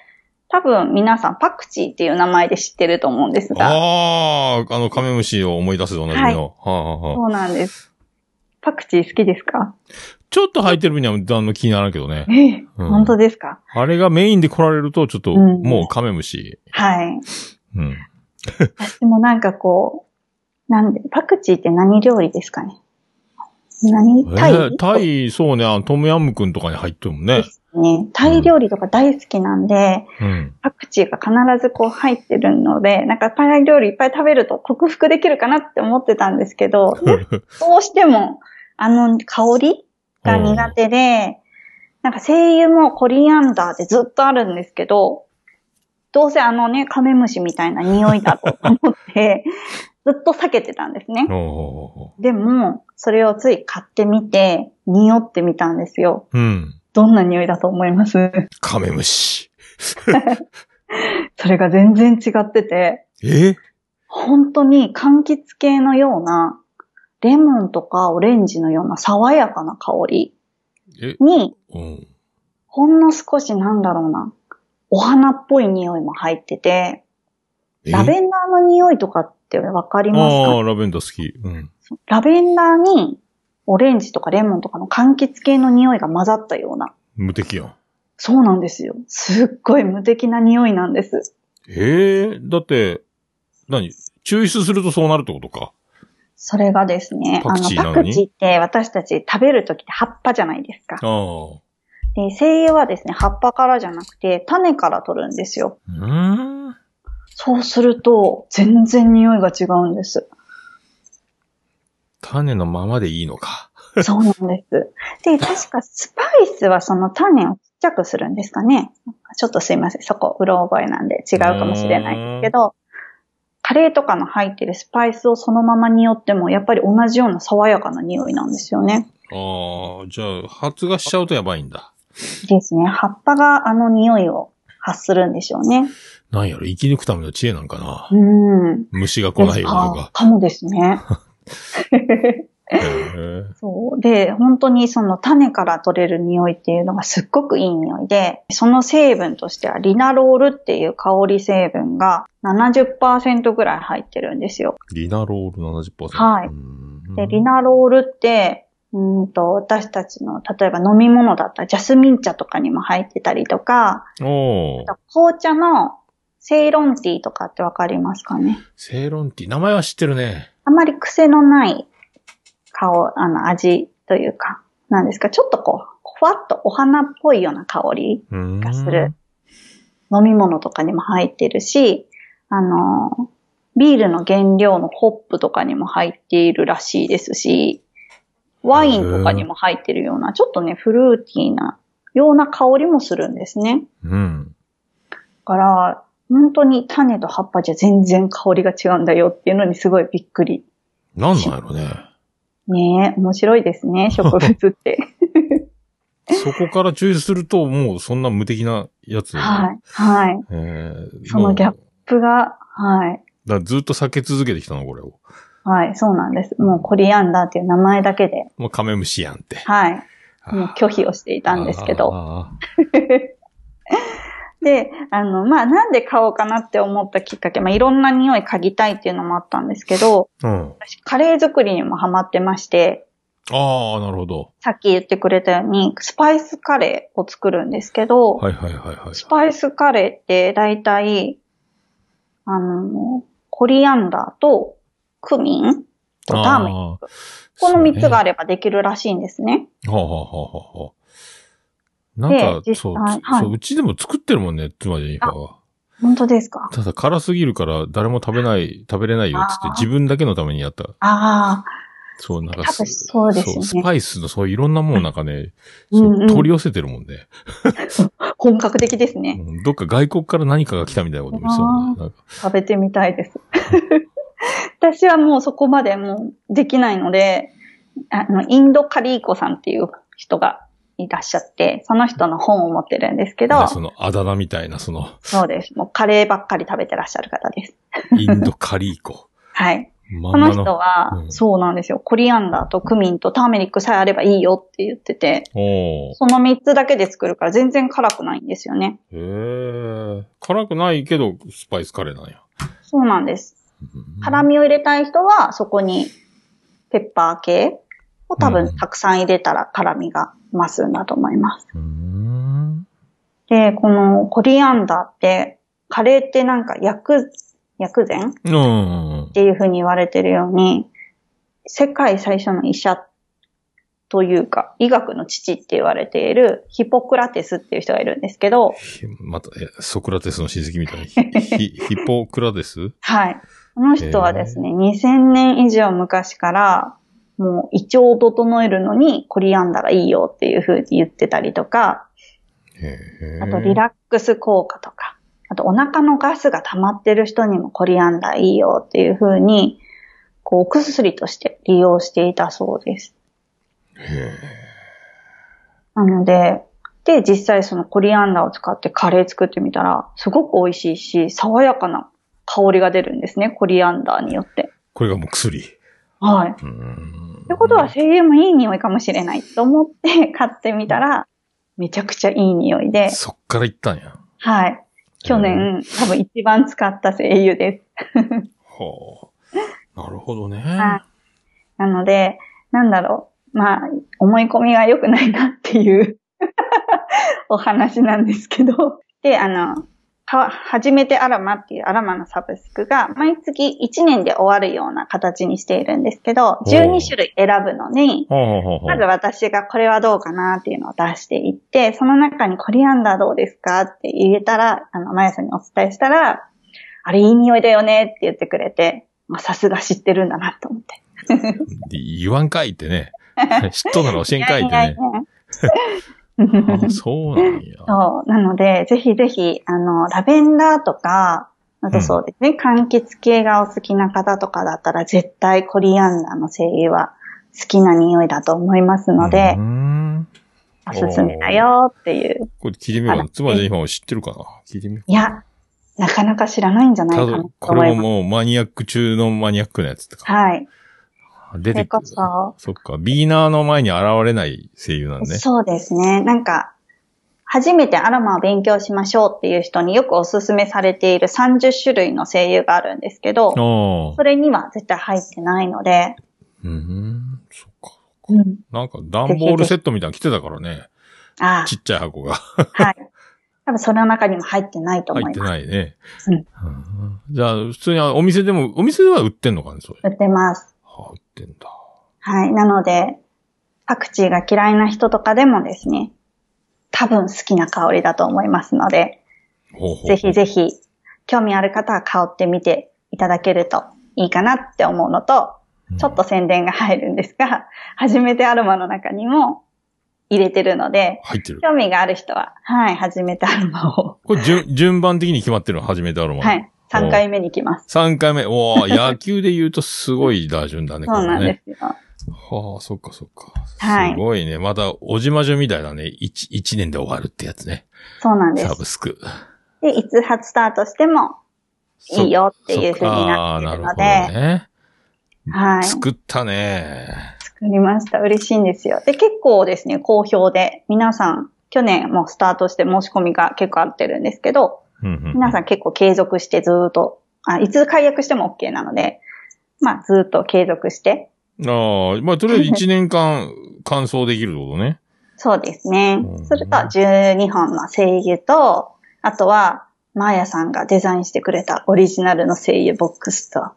多分皆さんパクチーっていう名前で知ってると思うんですが、ああ、あの、カメムシを思い出すでおなじみの。はあはあはあそうなんです。パクチー好きですか？ちょっと入ってる分にはあの気にならんけどね。ええ、うん本当ですか？あれがメインで来られると、ちょっと、うんもうカメムシ。はい。うん。私もなんかこう、なんで、パクチーって何料理ですかね？何？タイ、えータイ、そうね、あのトムヤムクンとかに入ってるもんね。ね。タイ料理とか大好きなんで、うん。パクチーが必ずこう入ってるので、なんかタイ料理いっぱい食べると克服できるかなって思ってたんですけど、*laughs* どうしても、あの香りが苦手で、なんか精油もコリアンダーでずっとあるんですけど、どうせあのね、カメムシみたいな匂いだと思って、ずっと避けてたんですね。おでも、それをつい買ってみて、匂ってみたんですよ。ーうん。どんな匂いだと思います？カメムシ。*laughs* それが全然違ってて、え？本当に柑橘系のような、レモンとかオレンジのような爽やかな香りえ？に、うん。ほんの少しなんだろうな、お花っぽい匂いも入ってて、え？ラベンダーの匂いとかってわかりますか？ああ、ラベンダー好き。うん。ラベンダーにオレンジとかレモンとかの柑橘系の匂いが混ざったような。無敵やん。そうなんですよ。すっごい無敵な匂いなんです。ええだって、何？抽出するとそうなるってことか？それがですね、パクチーなあの、パクチーって私たち食べるときって葉っぱじゃないですか。ああ。で、精油はですね、葉っぱからじゃなくて種から取るんですよ。うーん。そうすると、全然匂いが違うんです。種のままでいいのか。そうなんです。で、*laughs* 確かスパイスはその種をちっちゃくするんですかね。ちょっとすいません。そこ、うろ覚えなんで違うかもしれないんですけど、カレーとかの入ってるスパイスをそのまま匂っても、やっぱり同じような爽やかな匂いなんですよね。ああ、じゃあ、発芽しちゃうとやばいんだ。ですね。葉っぱがあの匂いを発するんでしょうね。なんやろ、生き抜くための知恵なんかな。うん。虫が来ないようにとあか。かもですね。*laughs* そう。で、本当にその種から取れる匂いっていうのがすっごくいい匂いで、その成分としてはリナロールっていう香り成分が70%ぐらい入ってるんですよ。リナロール70%。はいで、リナロールって、うーんと、私たちの、例えば飲み物だったらジャスミン茶とかにも入ってたりとか、おー紅茶のセイロンティーとかってわかりますかね？セイロンティー。名前は知ってるね。あまり癖のない顔、あの、味というか、なんですか、ちょっとこう、ふわっとお花っぽいような香りがする。飲み物とかにも入ってるし、あの、ビールの原料のホップとかにも入っているらしいですし、ワインとかにも入ってるような、ちょっとね、フルーティーなような香りもするんですね。うん。だから、本当に種と葉っぱじゃ全然香りが違うんだよっていうのにすごいびっくり。なんなんやろね。ねえ、面白いですね、*laughs* 植物って。そこから抽出すると、もうそんな無敵なやつ。はい、はい。えーそのギャップが、はい。だずっと避け続けてきたの、これを。はい、そうなんです。もうコリアンダーっていう名前だけで、もうカメムシやんって。はい。もう拒否をしていたんですけど。あで、あの、まあ、なんで買おうかなって思ったきっかけ、まあ、いろんな匂い嗅ぎたいっていうのもあったんですけど、ーうん。私、カレー作りにもハマってまして、ああ、なるほど。さっき言ってくれたように、スパイスカレーを作るんですけど、はいはいはいはい。スパイスカレーって大体、あの、コリアンダーとクミンとターメリック。この3つがある。ればできるらしいんですね。はあ、はあはあはあ、なんか、そう、際はいそう、うちでも作ってるもんね、つまりは。本当ですか？ただ辛すぎるから誰も食べない、食べれないよっつって自分だけのためにやった。ああ、そう、なんかそうですよねそうスパイスのそういろんなもんなんかね、うんうん取り寄せてるもんね、*laughs* 本格的ですね。うんどっか外国から何かが来たみたいなこともそうね。食べてみたいです。*laughs* 私はもうそこまでもうできないので、あの、インドカリーコさんっていう人がいらっしゃって、その人の本を持ってるんですけど、そのあだ名みたいな、その、そうです。もうカレーばっかり食べてらっしゃる方です。インドカリーコ。*laughs* はい。まこの人は、うんそうなんですよ。コリアンダーとクミンとターメリックさえあればいいよって言ってて、その3つだけで作るから全然辛くないんですよね。へえ。辛くないけど、スパイスカレーなんや。そうなんです。うん辛みを入れたい人は、そこにペッパー系を多うん分たくさん入れたら辛みが増すんだと思います。で、このコリアンダーって、カレーってなんか薬、薬膳っうん。ていう風に言われてるように、世界最初の医者というか、医学の父って言われているヒポクラテスっていう人がいるんですけど、ひまた、え、ソクラテスの親戚みたいに。*laughs* ヒ、ヒヒポクラテス？はい。この人はですね、2000年以上昔から、もう胃腸を整えるのにコリアンダーがいいよっていう風に言ってたりとか。あとリラックス効果とか、あとお腹のガスが溜まってる人にもコリアンダーいいよっていう風に、こう、お薬として利用していたそうです。なので、で、実際そのコリアンダーを使ってカレー作ってみたら、すごく美味しいし、爽やかな香りが出るんですね、コリアンダーによって。これがもう薬。はい。ってことは、精油もいい匂いかもしれないと思って *laughs* 買ってみたら、めちゃくちゃいい匂いで、そっから行ったんや。はい。去年、多分一番使った精油です。*laughs* はあ。なるほどね。はなので、なんだろう。まあ、思い込みが良くないなっていう *laughs* お話なんですけど。で、あの、は、初めてアロマっていうアロマのサブスクが、毎月1年で終わるような形にしているんですけど、12種類選ぶのに、まず私がこれはどうかなっていうのを出していって、その中にコリアンダーどうですかって言えたら、あの、まやさんにお伝えしたら、あれいい匂いだよねって言ってくれて、まあ、さすが知ってるんだなと思って。*laughs* 言わんかいってね。知っとんなら教えんかいってね。あそうなんや。*laughs* そう。なので、ぜひぜひ、あの、ラベンダーとか、あとそうですね、柑橘系がお好きな方とかだったら、絶対コリアンダーの精油は好きな匂いだと思いますのでおすすめだよっていう。これ聞いてみよう妻じゃん今知ってるかな？聞いてみよういや、なかなか知らないんじゃないたかなとだこれ思います。ももうマニアック中のマニアックなやつってか。はい。出てくる。そっか。ビーナーの前に現れない声優なんね。そうですね。なんか、初めてアロマを勉強しましょうっていう人によくおすすめされている30種類の精油があるんですけど、ああそ。れには絶対入ってないので、うん。そっか。うん。なんか段ボールセットみたいなの来てたからね。あちっちゃい箱が。あ、はい。多分その中にも入ってないと思入っています。ないね。うんうんじゃあ、普通にお店でも、お店では売ってんのかね、それ。売ってます。ってんだ。はい。なので、パクチーが嫌いな人とかでもですね、多分好きな香りだと思いますので、ほうほうぜひぜひ、興味ある方は香ってみていただけるといいかなって思うのと、ちょっと宣伝が入るんですが、*laughs* 初めてアロマの中にも入れてるので。興味がある人は、はい、初めてアロマを、これ順、順番的に決まってるの初めてアロマ。はい、3回目に来ます。3回目。おー *laughs* 野球で言うとすごい打順だね、そうなん。ですよ。はあ、そっかそっか。はいすごいね。また、おじまじゅみたいなね。一、一年で終わるってやつね。そうなんですサ。ブスク。で、いつ初スタートしてもいいよっていう風になっているので、あーなるほどね。はい。作ったね。作りました。嬉しいんですよ。で、結構ですね、好評で、皆さん、去年もスタートして申し込みが結構あってるんですけど、うんうん皆さん結構継続してずーっと、あ、いつ解約しても OK なので、まあずーっと継続して、ああ、まあ、とりあえず *laughs* 1年間完走できるってことね。そうですねうん。それと12本の精油と、あとは、マーヤさんがデザインしてくれたオリジナルの精油ボックスと、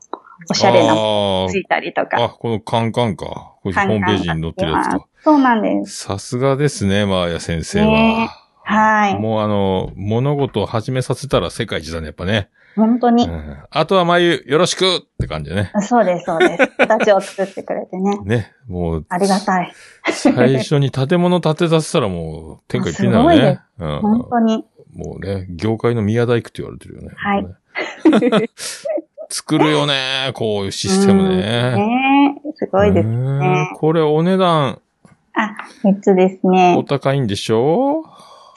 おしゃれなのついたりとあ、か。あ、このカンカンか。これホームページに載ってるやつか。そうなんです。さすがですね、マーヤ先生は。ねはい。もうあの、物事を始めさせたら世界一だね、やっぱね。本当にう。ん、あとは眉、よろしくって感じでね。そうです、そうです。*laughs* 形を作ってくれてね。ね、もう、ありがたい。最初に建物建てさせたらもう、天下一品だよすごい。うん。本当に。もうね、業界の宮大工って言われてるよね。はい *laughs* 作るよね、こういうシステムうんね。ねすごいですうんね。これお値段あ、3つですおね。高いんでしょ？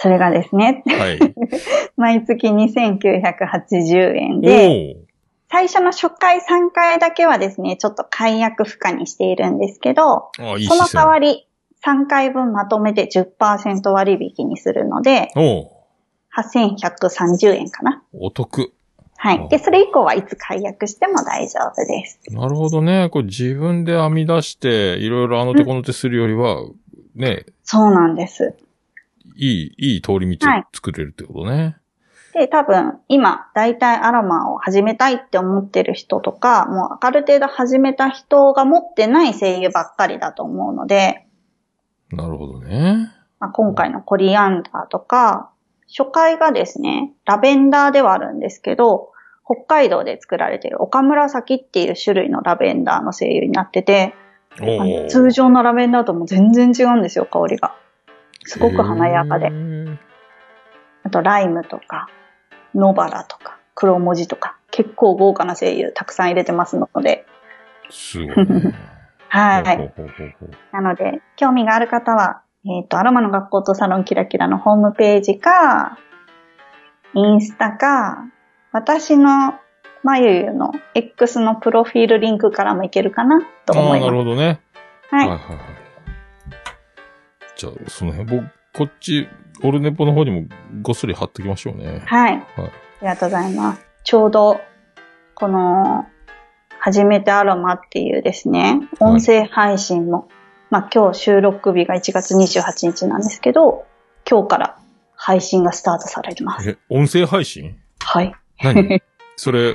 それがですね、はい。*laughs* 毎月2980円おで、お最初の初回3回だけはですね、ちょっと解約負荷にしているんですけど、ー。あ、いいその。代わり3回分まとめて10%割引にするので、おう8130円かな。お得。はい。で、それ以降はいつ解約しても大丈夫です。なるほどね。これ自分で編み出して、いろいろあの手この手するよりは、ね、そうなんです。いい、いい通り道作れるってことね。で、多分、今、大体アロマを始めたいって思ってる人とか、もうある程度始めた人が持ってない精油ばっかりだと思うので、なるほどね。まあ、今回のコリアンダーとか、初回がですね、ラベンダーではあるんですけど、北海道で作られている岡紫っていう種類のラベンダーの精油になってて。通常のラベンダーとも全然違うんですよ、香りが。すごく華やかで。あと、ライムとか、野原とか、黒文字とか、結構豪華な声優たくさん入れてますので、すごいね。*laughs* はい。なので、興味がある方は、えっ、と、アロマの学校とサロンキラキラのホームページか、インスタか、私のまゆゆの X のプロフィールリンクからもいけるかなと思います。るほどね。はい。はいはいはい。じゃあ、その辺、僕、こっち、オルネポの方にもごっそり貼っときましょうね。はい。ありがとうございます。ちょうど、この、初めてアロマっていうですね、はい音声配信も、まあ今日収録日が1月28日なんですけど、今日から配信がスタートされます。え、音声配信？はい。何？それ、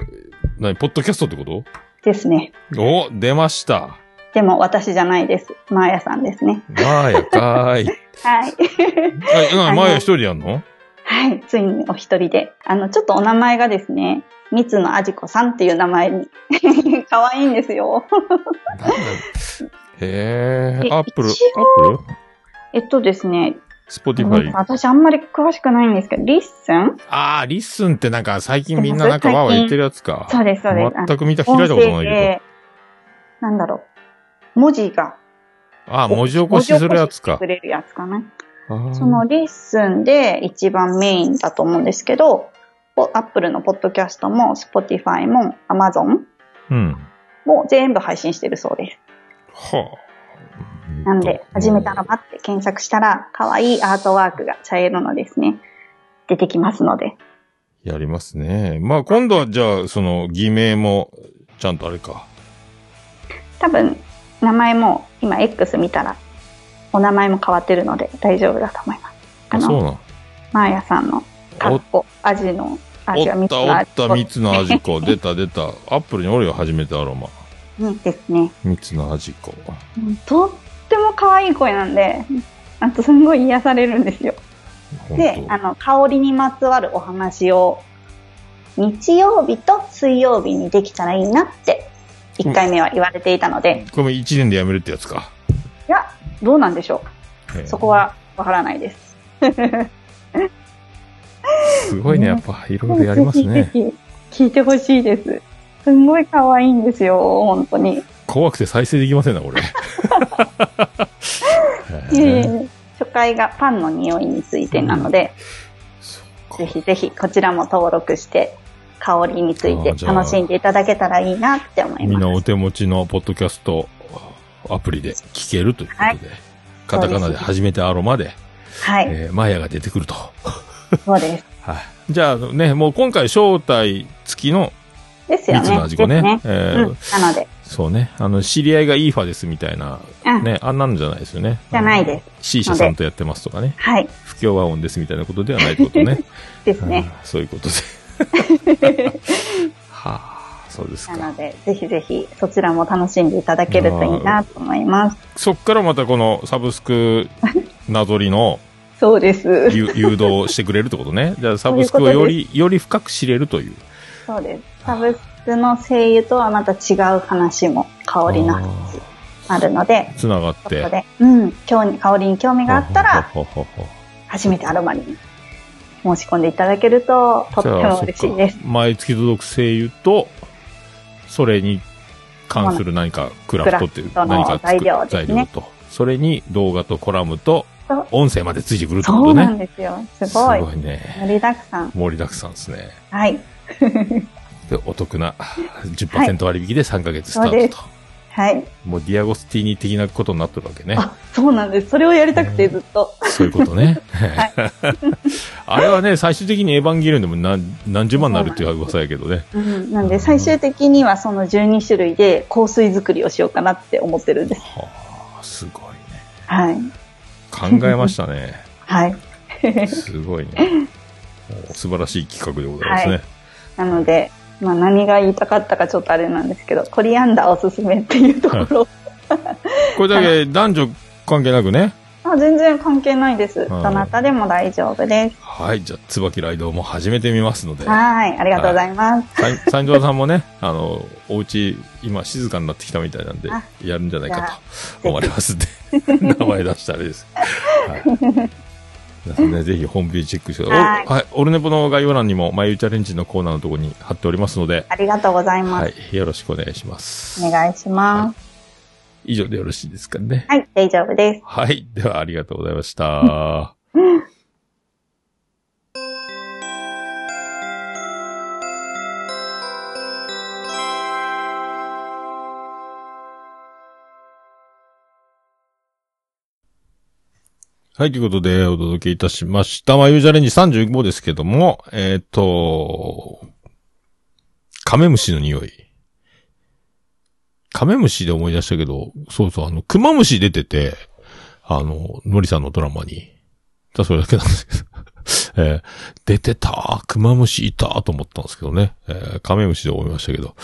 何？ポッドキャストってこと？ですね。お出ました。でも私じゃないです。マーヤさんですね。まあやかーい。はい。あ、な、あのまあや一人でやんの？はい。ついにお一人で。あの、ちょっとお名前がですね、三つのあじこさんっていう名前に。*laughs* 可愛いんですよ。へえ、えアップル、アップルえっとですね、スポティファイ。私あんまり詳しくないんですけど、リッスン？ああ、リッスンってなんか最近みんななんかわーわー言ってるやつか。そうです、そうです。全く見た、開いたことないけで、なんだろう。文字が。ど。ああ、文字起こしするやつかく。れるやつかな。そのリッスンで一番メインだと思うんですけど、アップルのポッドキャストも、スポティファイも、アマゾンうん。も全部配信してるそうです。はあ。なんで、初めてアロマって検索したら、可愛いアートワークが茶色のですね、出てきますので。やりますね。まあ今度はじゃあ、その、偽名も、ちゃんとあれか。多分、名前も、今 X 見たら、お名前も変わってるので大丈夫だと思います。ああ、そうの、なん。マーヤさんの、かっこ、アジの、アジは3つおったおのアジった三つのアジコ。*laughs* 出た出た。アップルにおるよ、初めてアロマ。にですね、三つのアジコ。うんとっても可愛い声なんで、あとすんごい癒されるんですよ。本で、あの、香りにまつわるお話を、日曜日と水曜日にできたらいいなって、1回目は言われていたので、当これも一年でやめるってやつか。いや、どうなんでしょう。そこはわからないです。*laughs* すごいね、やっぱ、いろいろやりますね。聞いてほしいです。すんごい可愛いんですよ、本当に。怖くて再生できませんな、これ。*laughs* 初回がパンの匂いについてなので、ぜひぜひこちらも登録して、香りについて楽しんでいただけたらいいなって思いみんなます。お手持ちのポッドキャストアプリで聞けるということで、はいカタカナで初めてアロマで、はい、えーマヤが出てくると。そうです。*laughs* はい。じゃあね、もう今回招待付きのですよね。の味子ね。えーうん、なので、そうね。あの、知り合いがイーファですみたいな、うん、ね、あんなのじゃないですよね。じゃないですす。C 社さんとやってますとかね。はい、不協和音ですみたいなことではないことね。*laughs* ですね。うんそういうことで。はあ、そうですか。なので、ぜひぜひそちらも楽しんでいただけるといいなと思います。*laughs* そっからまたこのサブスクなぞりのそうです。誘誘導してくれるってことね。*laughs* じゃあサブスクをより、より深く知れるという。そうです。サブスクの声優とはまた違う話も、香りの話あるので、つながって。うん、興味香りに興味があったら、初めてアロマに申し込んでいただけると、とっても嬉しいです毎月届く声優と、それに関する何かクラフトっていう何か材料ね材料と。それに動画とコラムと音声までついてくるってこそうなとね。んですよ。すごい。すごいね。盛りだくさん。盛りだくさんですね。はい。で、お得な10%割引で3ヶ月スタートと。はい。もうディアゴスティーニ的なことになってるわけね。あ、そうなんです。それをやりたくてずっと。そういうことね。*laughs* *laughs* あれはね、最終的にエヴァンゲリオンでも何何十万になるっていう噂やけどね。うん。なんで最終的にはその12種類で香水作りをしようかなって思ってるんです。はあ、すごいね。はい。考えましたね。*laughs* はい。すごいね。お素晴らしい企画でございますね。はいなので、まあ何が言いたかったかちょっとあれなんですけど、コリアンダーおすすめっていうところ。*laughs* これだけ男女関係なくね。あ全然関係ないです。はいどなたでも大丈夫です。はい。じゃあ、椿ライドも始めてみますので。はい。ありがとうございます。さん三条さんもね、あの、お家、今静かになってきたみたいなんであ、やるんじゃないかと思われますんで、*laughs* 名前出したらあれです。はい。皆さんね、ぜひホームページチェックしてください。はい。オルネポの概要欄にも、まゆチャレンジのコーナーのところに貼っておりますので、ありがとうございます。はい。よろしくお願いします。お願いします。以上でよろしいですかね。はい、大丈夫です。はい。では、ありがとうございました。*laughs* はい、ということで、お届けいたしました。まあ、ユージャレンジ35ですけども、えっ、と、カメムシの匂い。カメムシで思い出したけど、そうそう、あの、クマムシ出てて、あの、のりさんのドラマに。ただそれだけなんですけど。*laughs* えー出てた、クマムシいたと思ったんですけどね。えーカメムシで思いましたけど。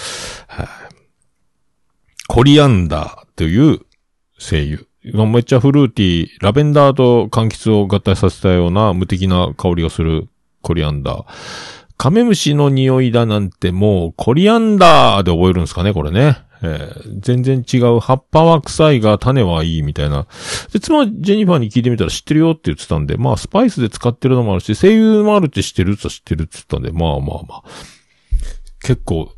コリアンダーという声優。めっちゃフルーティー、ラベンダーと柑橘を合体させたような無敵な香りがするコリアンダー。カメムシの匂いだなんてもうコリアンダーで覚えるんですかね、これね。えー全然違う。葉っぱは臭いが種はいいみたいな。で、妻ジェニファーに聞いてみたら知ってるよって言ってたんで、まあスパイスで使ってるのもあるし、声優もあるって知ってるって知ってるって言ったんで、まあまあまあ。結構、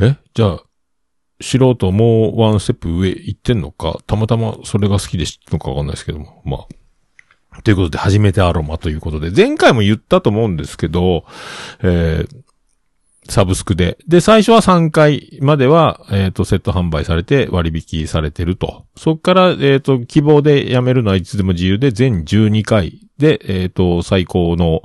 え？じゃあ、素人もうワンステップ上行ってんのか、たまたまそれが好きで知ってるのかわかんないですけども、まあ。ということで、初めてアロマということで、前回も言ったと思うんですけど、えー、サブスクで。で、最初は3回までは、えっ、と、セット販売されて割引されてると。そっから、えっ、と、希望でやめるのはいつでも自由で、全12回で、えっ、と、最高の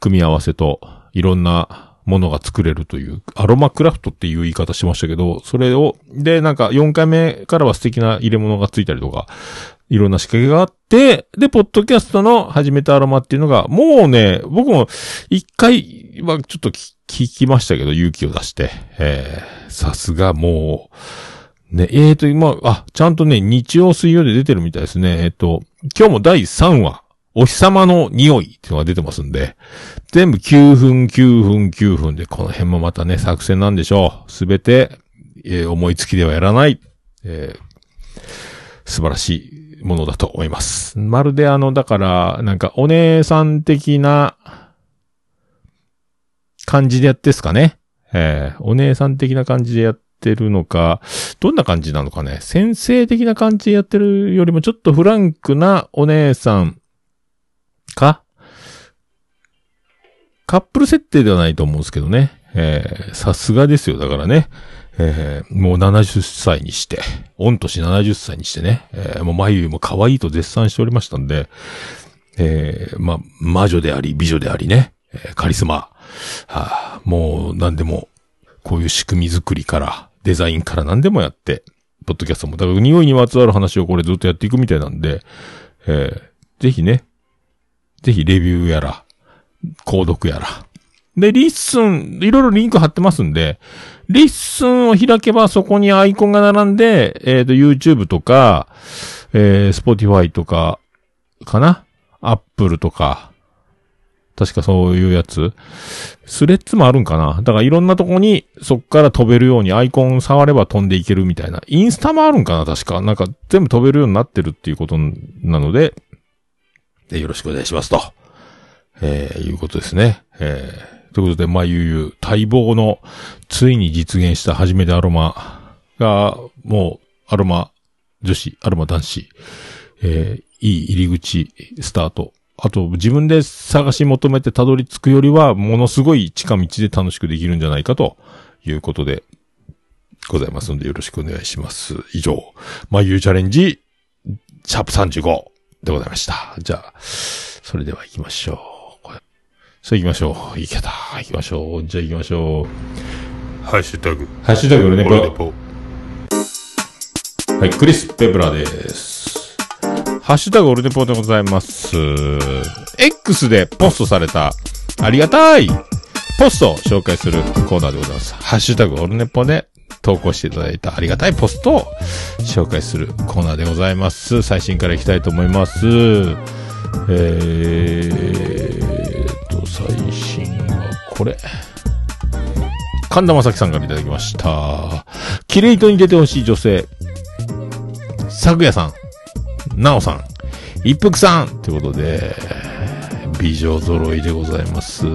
組み合わせと、いろんなものが作れるという、アロマクラフトっていう言い方しましたけど、それを、で、なんか4回目からは素敵な入れ物がついたりとか、いろんな仕掛けがあって、で、ポッドキャストの始めたアロマっていうのが、もうね、僕も一回はちょっと聞聞きましたけど、勇気を出して、えー、さすがもう、ね、えーと、今、あ、ちゃんとね、日曜水曜で出てるみたいですね。えっ、と、今日も第3話、お日様の匂いっていうのが出てますんで、全部9分、9分、9分で、この辺もまたね、作戦なんでしょう。すべて、えー思いつきではやらない、えー素晴らしいものだと思います。まるであの、だから、なんか、お姉さん的な感じでやってすかね。えーお姉さん的な感じでやってるのか、どんな感じなのかね。先生的な感じでやってるよりもちょっとフランクなお姉さんか？カップル設定ではないと思うんですけどね。えーさすがですよ。だからね。えーもう70歳にして、御年70歳にしてね、えーもう眉も可愛いと絶賛しておりましたんで、えーま、魔女であり、美女でありね、えーカリスマ、はあ、もう何でも、こういう仕組み作りから、デザインから何でもやって、ポッドキャストも、だから匂いにまつわる話をこれずっとやっていくみたいなんで、えーぜひね、ぜひレビューやら、購読やら。で、リッスン、いろいろリンク貼ってますんで、リッスンを開けばそこにアイコンが並んで、えっ、と、YouTube とか、えー、Spotify とか、かな ?Apple とか、確かそういうやつ。スレッズもあるんかな？だからいろんなとこにそっから飛べるようにアイコン触れば飛んでいけるみたいな。インスタもあるんかな？確か。なんか全部飛べるようになってるっていうことなので、でよろしくお願いしますと。えー、いうことですね。えー、ということで、まあ、ゆうゆう、待望の、ついに実現した初めてアロマが、もう、アロマ女子、アロマ男子、えー、いい入り口、スタート。あと、自分で探し求めてたどり着くよりは、ものすごい近道で楽しくできるんじゃないかということで、ございますのでよろしくお願いします。以上、まゆうチャレンジ、シャープ35でございました。じゃあ、それでは行きましょう。さあ行きましょう。いけた。行きましょう。じゃあ行きましょう。ハッシュタグ。ハッシュタグオルネポオルネポ。はい、クリス・ペブラです。ハッシュタグオルネポでございます。X でポストされた、ありがたいポストを紹介するコーナーでございます。ハッシュタグオルネポで投稿していただいたありがたいポストを紹介するコーナーでございます。最新からいきたいと思います。えーと、最新はこれ。神田正輝さんからいただきました。キレイトに出てほしい女性。咲夜さん、なおさん、一服さんということで、美女揃いでございます。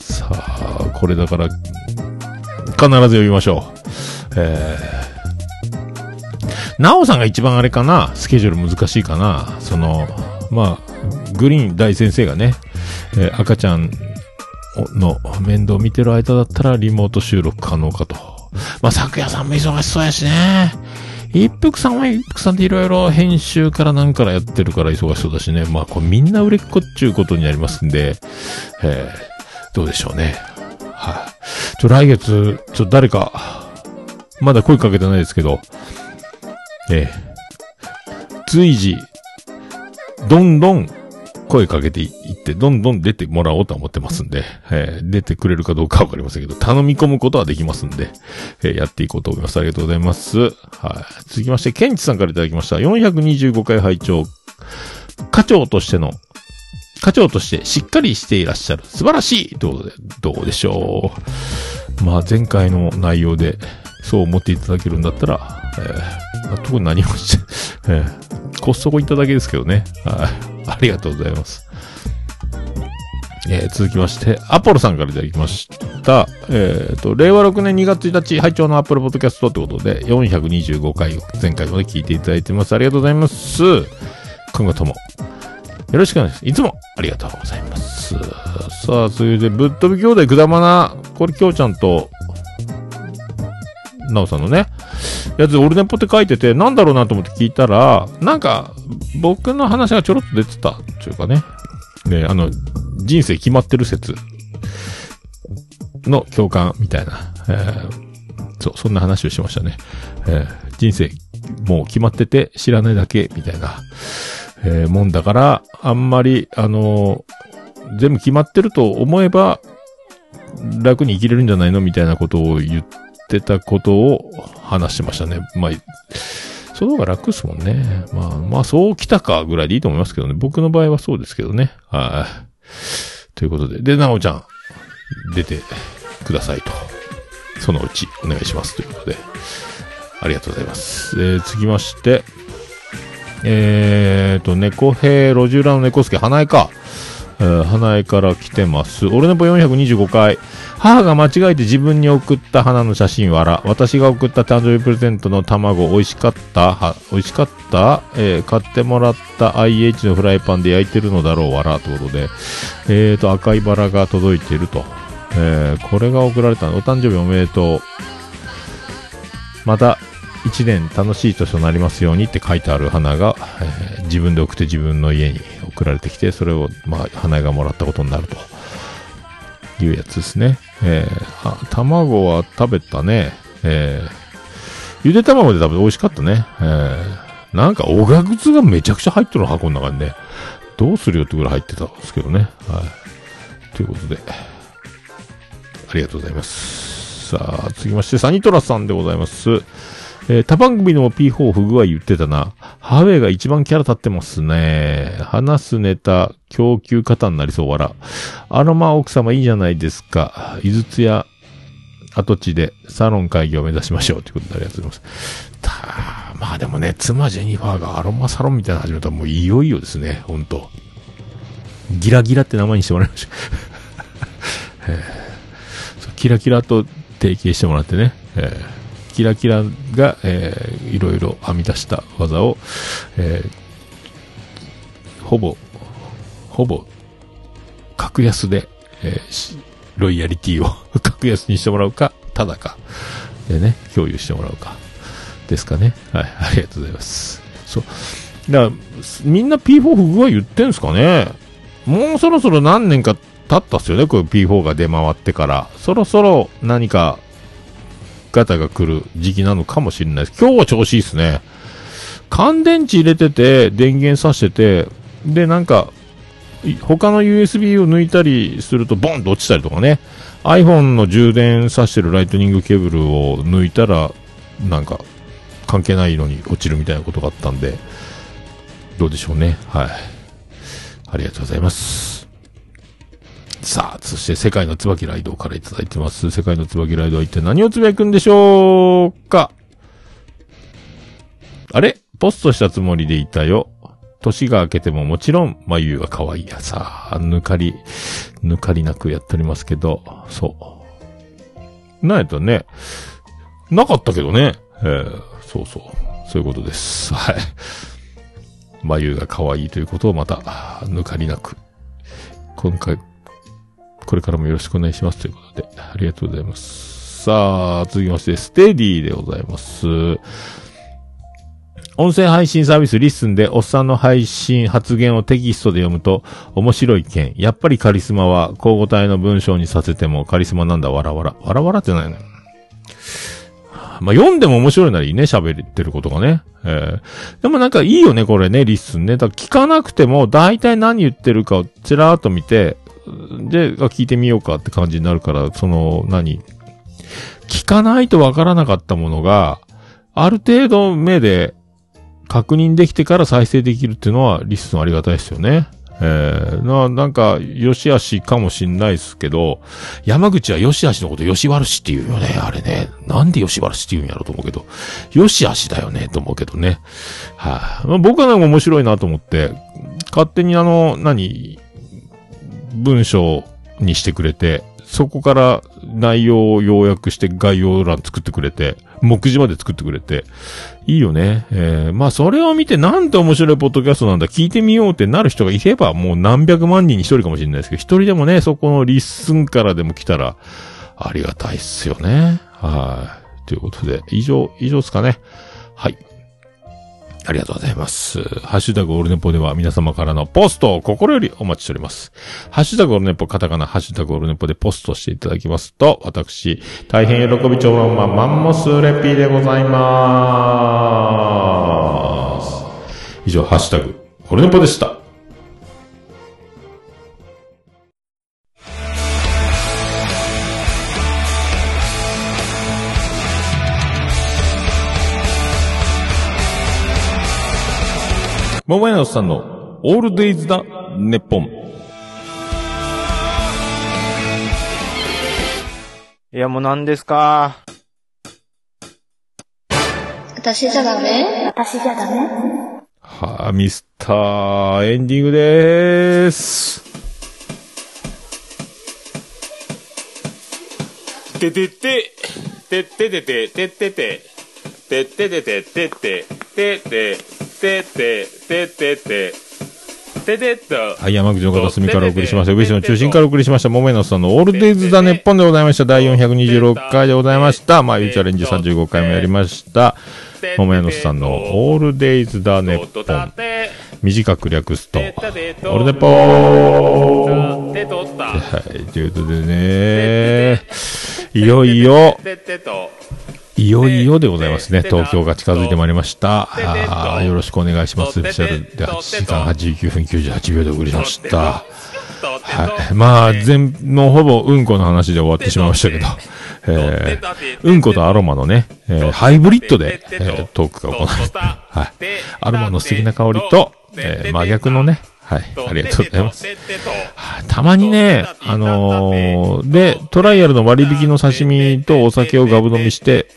さあ、これだから、必ず読みましょう。えー、なおさんが一番あれかな？スケジュール難しいかな？その、まあ、グリーン大先生がね、えー赤ちゃんの面倒を見てる間だったらリモート収録可能かと。まあ、昨夜さんも忙しそうやしね。一服さんは一服さんでいろいろ編集からなんからやってるから忙しそうだしね。まあ、これみんな売れっ子っちゅうことになりますんで、えー、どうでしょうね。はい。ちょ、来月、ちょ、誰か、まだ声かけてないですけど、えー、随時、どんどん声かけていって、どんどん出てもらおうと思ってますんで、えー出てくれるかどうかわかりませんけど、頼み込むことはできますんで、えーやっていこうと思います。ありがとうございます。はい。続きまして、ケンチさんからいただきました。425回拝聴課長としての、課長としてしっかりしていらっしゃる。素晴らしいということで、どうでしょう。まあ、前回の内容で、そう思っていただけるんだったら、えーまあ特に何もして、*laughs* えーコストコ行っただけですけどね。はい。ありがとうございます。えー続きまして、アポロさんからいただきました。えっ、と、令和6年2月1日、拝聴のアップルポッドキャストってことで、425回、前回まで聞いていただいてます。ありがとうございます。今後とも、よろしくお願いします。いつもありがとうございます。さあ、続いて、ぶっ飛び兄弟くだまな、これ、きょうちゃんと、なおさんのね、やつ、オルネポって書いてて、なんだろうなと思って聞いたら、なんか、僕の話がちょろっと出てた、っていうかね。ね、あの、人生決まってる説の共感みたいな、えーそう、そんな話をしましたね。えー人生、もう決まってて知らないだけ、みたいな、えーもんだから、あんまり、あのー全部決まってると思えば、楽に生きれるんじゃないのみたいなことを言ってたことを話してましたね。まあ、その方が楽っすもんね。まあ、まあ、そう来たかぐらいでいいと思いますけどね。僕の場合はそうですけどね。はい。ということで。で、なおちゃん、出てくださいと。そのうちお願いしますということで。ありがとうございます。えー、続きまして、えーと、猫兵、路地裏の猫助、花江か。えー花江から来てます。俺のぽ425回。母が間違えて自分に送った花の写真わら。私が送った誕生日プレゼントの卵美味しかった？は、美味しかった？えー買ってもらった IH のフライパンで焼いてるのだろうわら。ということで。えーと、赤いバラが届いてると。えーこれが送られたの。お誕生日おめでとう。また、一年楽しい年となりますようにって書いてある花が、えー自分で送って自分の家に送られてきて、それを、まあ、花がもらったことになるというやつですね。えー卵は食べたね。えーゆで卵で食べて美味しかったね。えーなんか、おがくずがめちゃくちゃ入ってる箱の中にね。どうするよってぐらい入ってたんですけどね。はい。ということで、ありがとうございます。さあ、続きまして、サニトラさんでございます。えー他番組の P4 不具合言ってたな。ハウェイが一番キャラ立ってますね。話すネタ、供給型になりそう、わら。アロマ奥様いいじゃないですか。井筒屋跡地でサロン会議を目指しましょう。ということでありがとうございます。たまあでもね、妻ジェニファーがアロマサロンみたいなの始めたらもういよいよですね、ほんと。ギラギラって名前にしてもらいました。*laughs* えキラキラと提携してもらってね、えーキラキラが、えーいろいろ編み出した技を、えーほぼ、ほぼ、格安で、えーロイヤリティを *laughs* 格安にしてもらうか、ただか、でね、共有してもらうか、ですかね。はい、ありがとうございます。そう。だから、みんな P4 不具合言ってんすかねもうそろそろ何年か経ったっすよね、これ P4 が出回ってから。そろそろ何か、ガタが来る時期なのかもしれないです。今日は調子いいっすね。乾電池入れてて、電源さしてて、で、なんか、他の USB を抜いたりするとボンと落ちたりとかね。iPhone の充電さしてるライトニングケーブルを抜いたら、なんか、関係ないのに落ちるみたいなことがあったんで、どうでしょうね。はい。ありがとうございます。さあ、そして世界の椿ライドからいただいてます。世界の椿ライドは一体何をつぶやくんでしょうか？あれ？ポストしたつもりでいたよ。年が明けてももちろん、眉は可愛いやさあ、抜かり、抜かりなくやっておりますけど、そう。なんやったね、なかったけどね。えーそうそう。そういうことです。はい。眉が可愛いということをまた、抜かりなく、今回、これからもよろしくお願いしますということで、ありがとうございます。さあ、続きまして、ステディでございます。音声配信サービスリッスンでおっさんの配信発言をテキストで読むと面白い件。やっぱりカリスマは口語体の文章にさせてもカリスマなんだわらわら。わらわらってないのよ。まあ、読んでも面白いならいいね、喋ってることがね。えーでもなんかいいよね、これね、リッスンね。だから聞かなくても、大体何言ってるかをちらーっと見て、で、聞いてみようかって感じになるから、その、何？聞かないとわからなかったものが、ある程度目で確認できてから再生できるっていうのは、リスンありがたいですよね。えー、な、なんか、よしあしかもしんないですけど、山口はよしあしのことよしわるしって言うよね、あれね。なんでよしわるしって言うんやろうと思うけど、よしあしだよね、と思うけどね。はい、まあ、僕はなんか面白いなと思って、勝手にあの、何、文章にしてくれて、そこから内容を要約して概要欄作ってくれて、目次まで作ってくれて、いいよね。えー、まあそれを見てなんて面白いポッドキャストなんだ、聞いてみようってなる人がいれば、もう何百万人に一人かもしれないですけど、一人でもね、そこのリッスンからでも来たら、ありがたいっすよね。はい。ということで、以上、以上ですかね。はい。ありがとうございます。ハッシュタグオールネポでは皆様からのポストを心よりお待ちしております。ハッシュタグオールネポカタカナ、ハッシュタグオールネポでポストしていただきますと、私、大変喜び長老マンマンモスレピーでございまーす。以上、ハッシュタグオールネポでした。桃屋のさんのオールデイズだ、ネッポン。いや、もう何ですか？私じゃダメ？私じゃダメ？はあ、ミスターエンディングでーす。ててて、てっててて、てってて、てっててて、てって、てって、てって、てってて、てて。はい、山口の片隅からお送りしました。上市の中心からお送りしました。桃屋のさんのオールデイズ・ザ・ネッポンでございました。第426回でございました。まあ、ゆうチャレンジ35回もやりました。桃屋のさんのオールデイズ・ザ・ネッポン。短く略すと、オールネポー。はい、という。ことでね、いよいよ。いよいよでございますね。東京が近づいてまいりました。あーよろしくお願いします。スペシャルで8時間89分98秒でお送りしました。はい。まあ、全、もうほぼうんこの話で終わってしまいましたけど、えー、うんことアロマのね、えーハイブリッドで、えートークが行われて、はい。アロマの素敵な香りと、えー真逆のね、はい。ありがとうございます。はいたまにね、あのーで、トライアルの割引の刺身とお酒をガブ飲みして、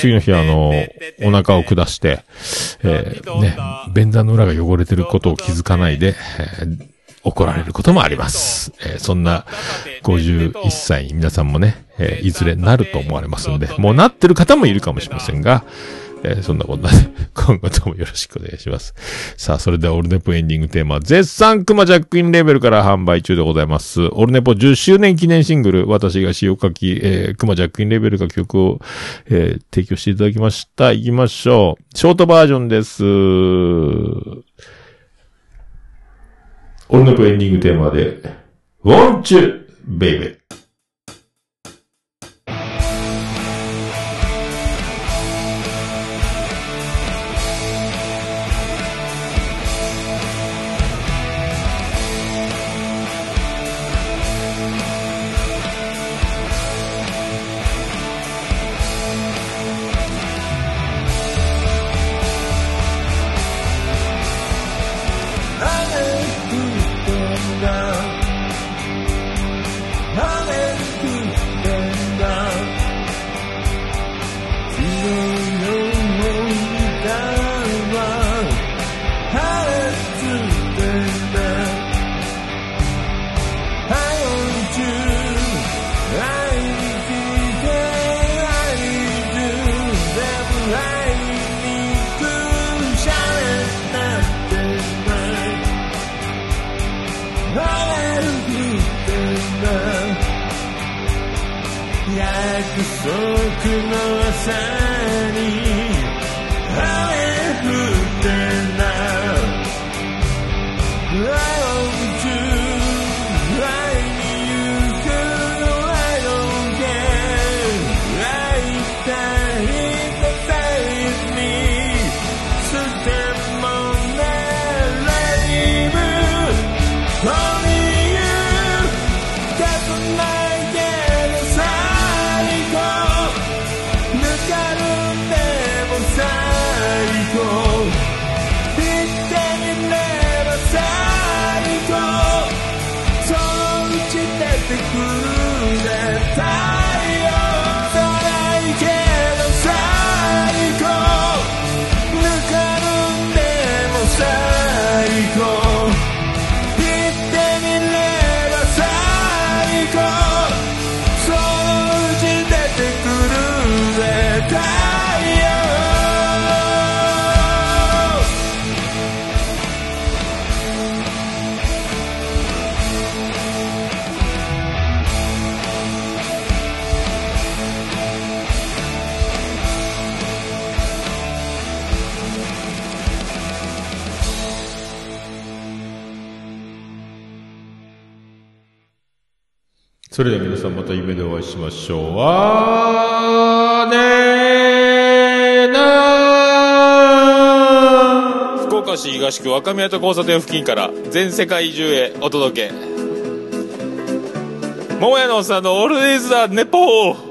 次の日あのお腹を下して、えーね、便座の裏が汚れてることを気づかないで、えー怒られることもあります。えーそんな51歳に皆さんもね、えーいずれなると思われますんで、もうなってる方もいるかもしれませんが、えーそんなことで、*laughs* 今後ともよろしくお願いします。さあ、それではオルネポエンディングテーマ、絶賛クマジャックインレベルから販売中でございます。オルネポ10周年記念シングル、私が詩を書き、えー、クマジャックインレベルが曲を、えー提供していただきました。行きましょう。ショートバージョンです。オルネポエンディングテーマで、Won't you, 不足の朝た夢でお会いしましょう。あーねーなー。福岡市東区若宮と交差点付近から全世界中へお届け。桃屋のおっさんのオールディーズ・ザ・ネポー。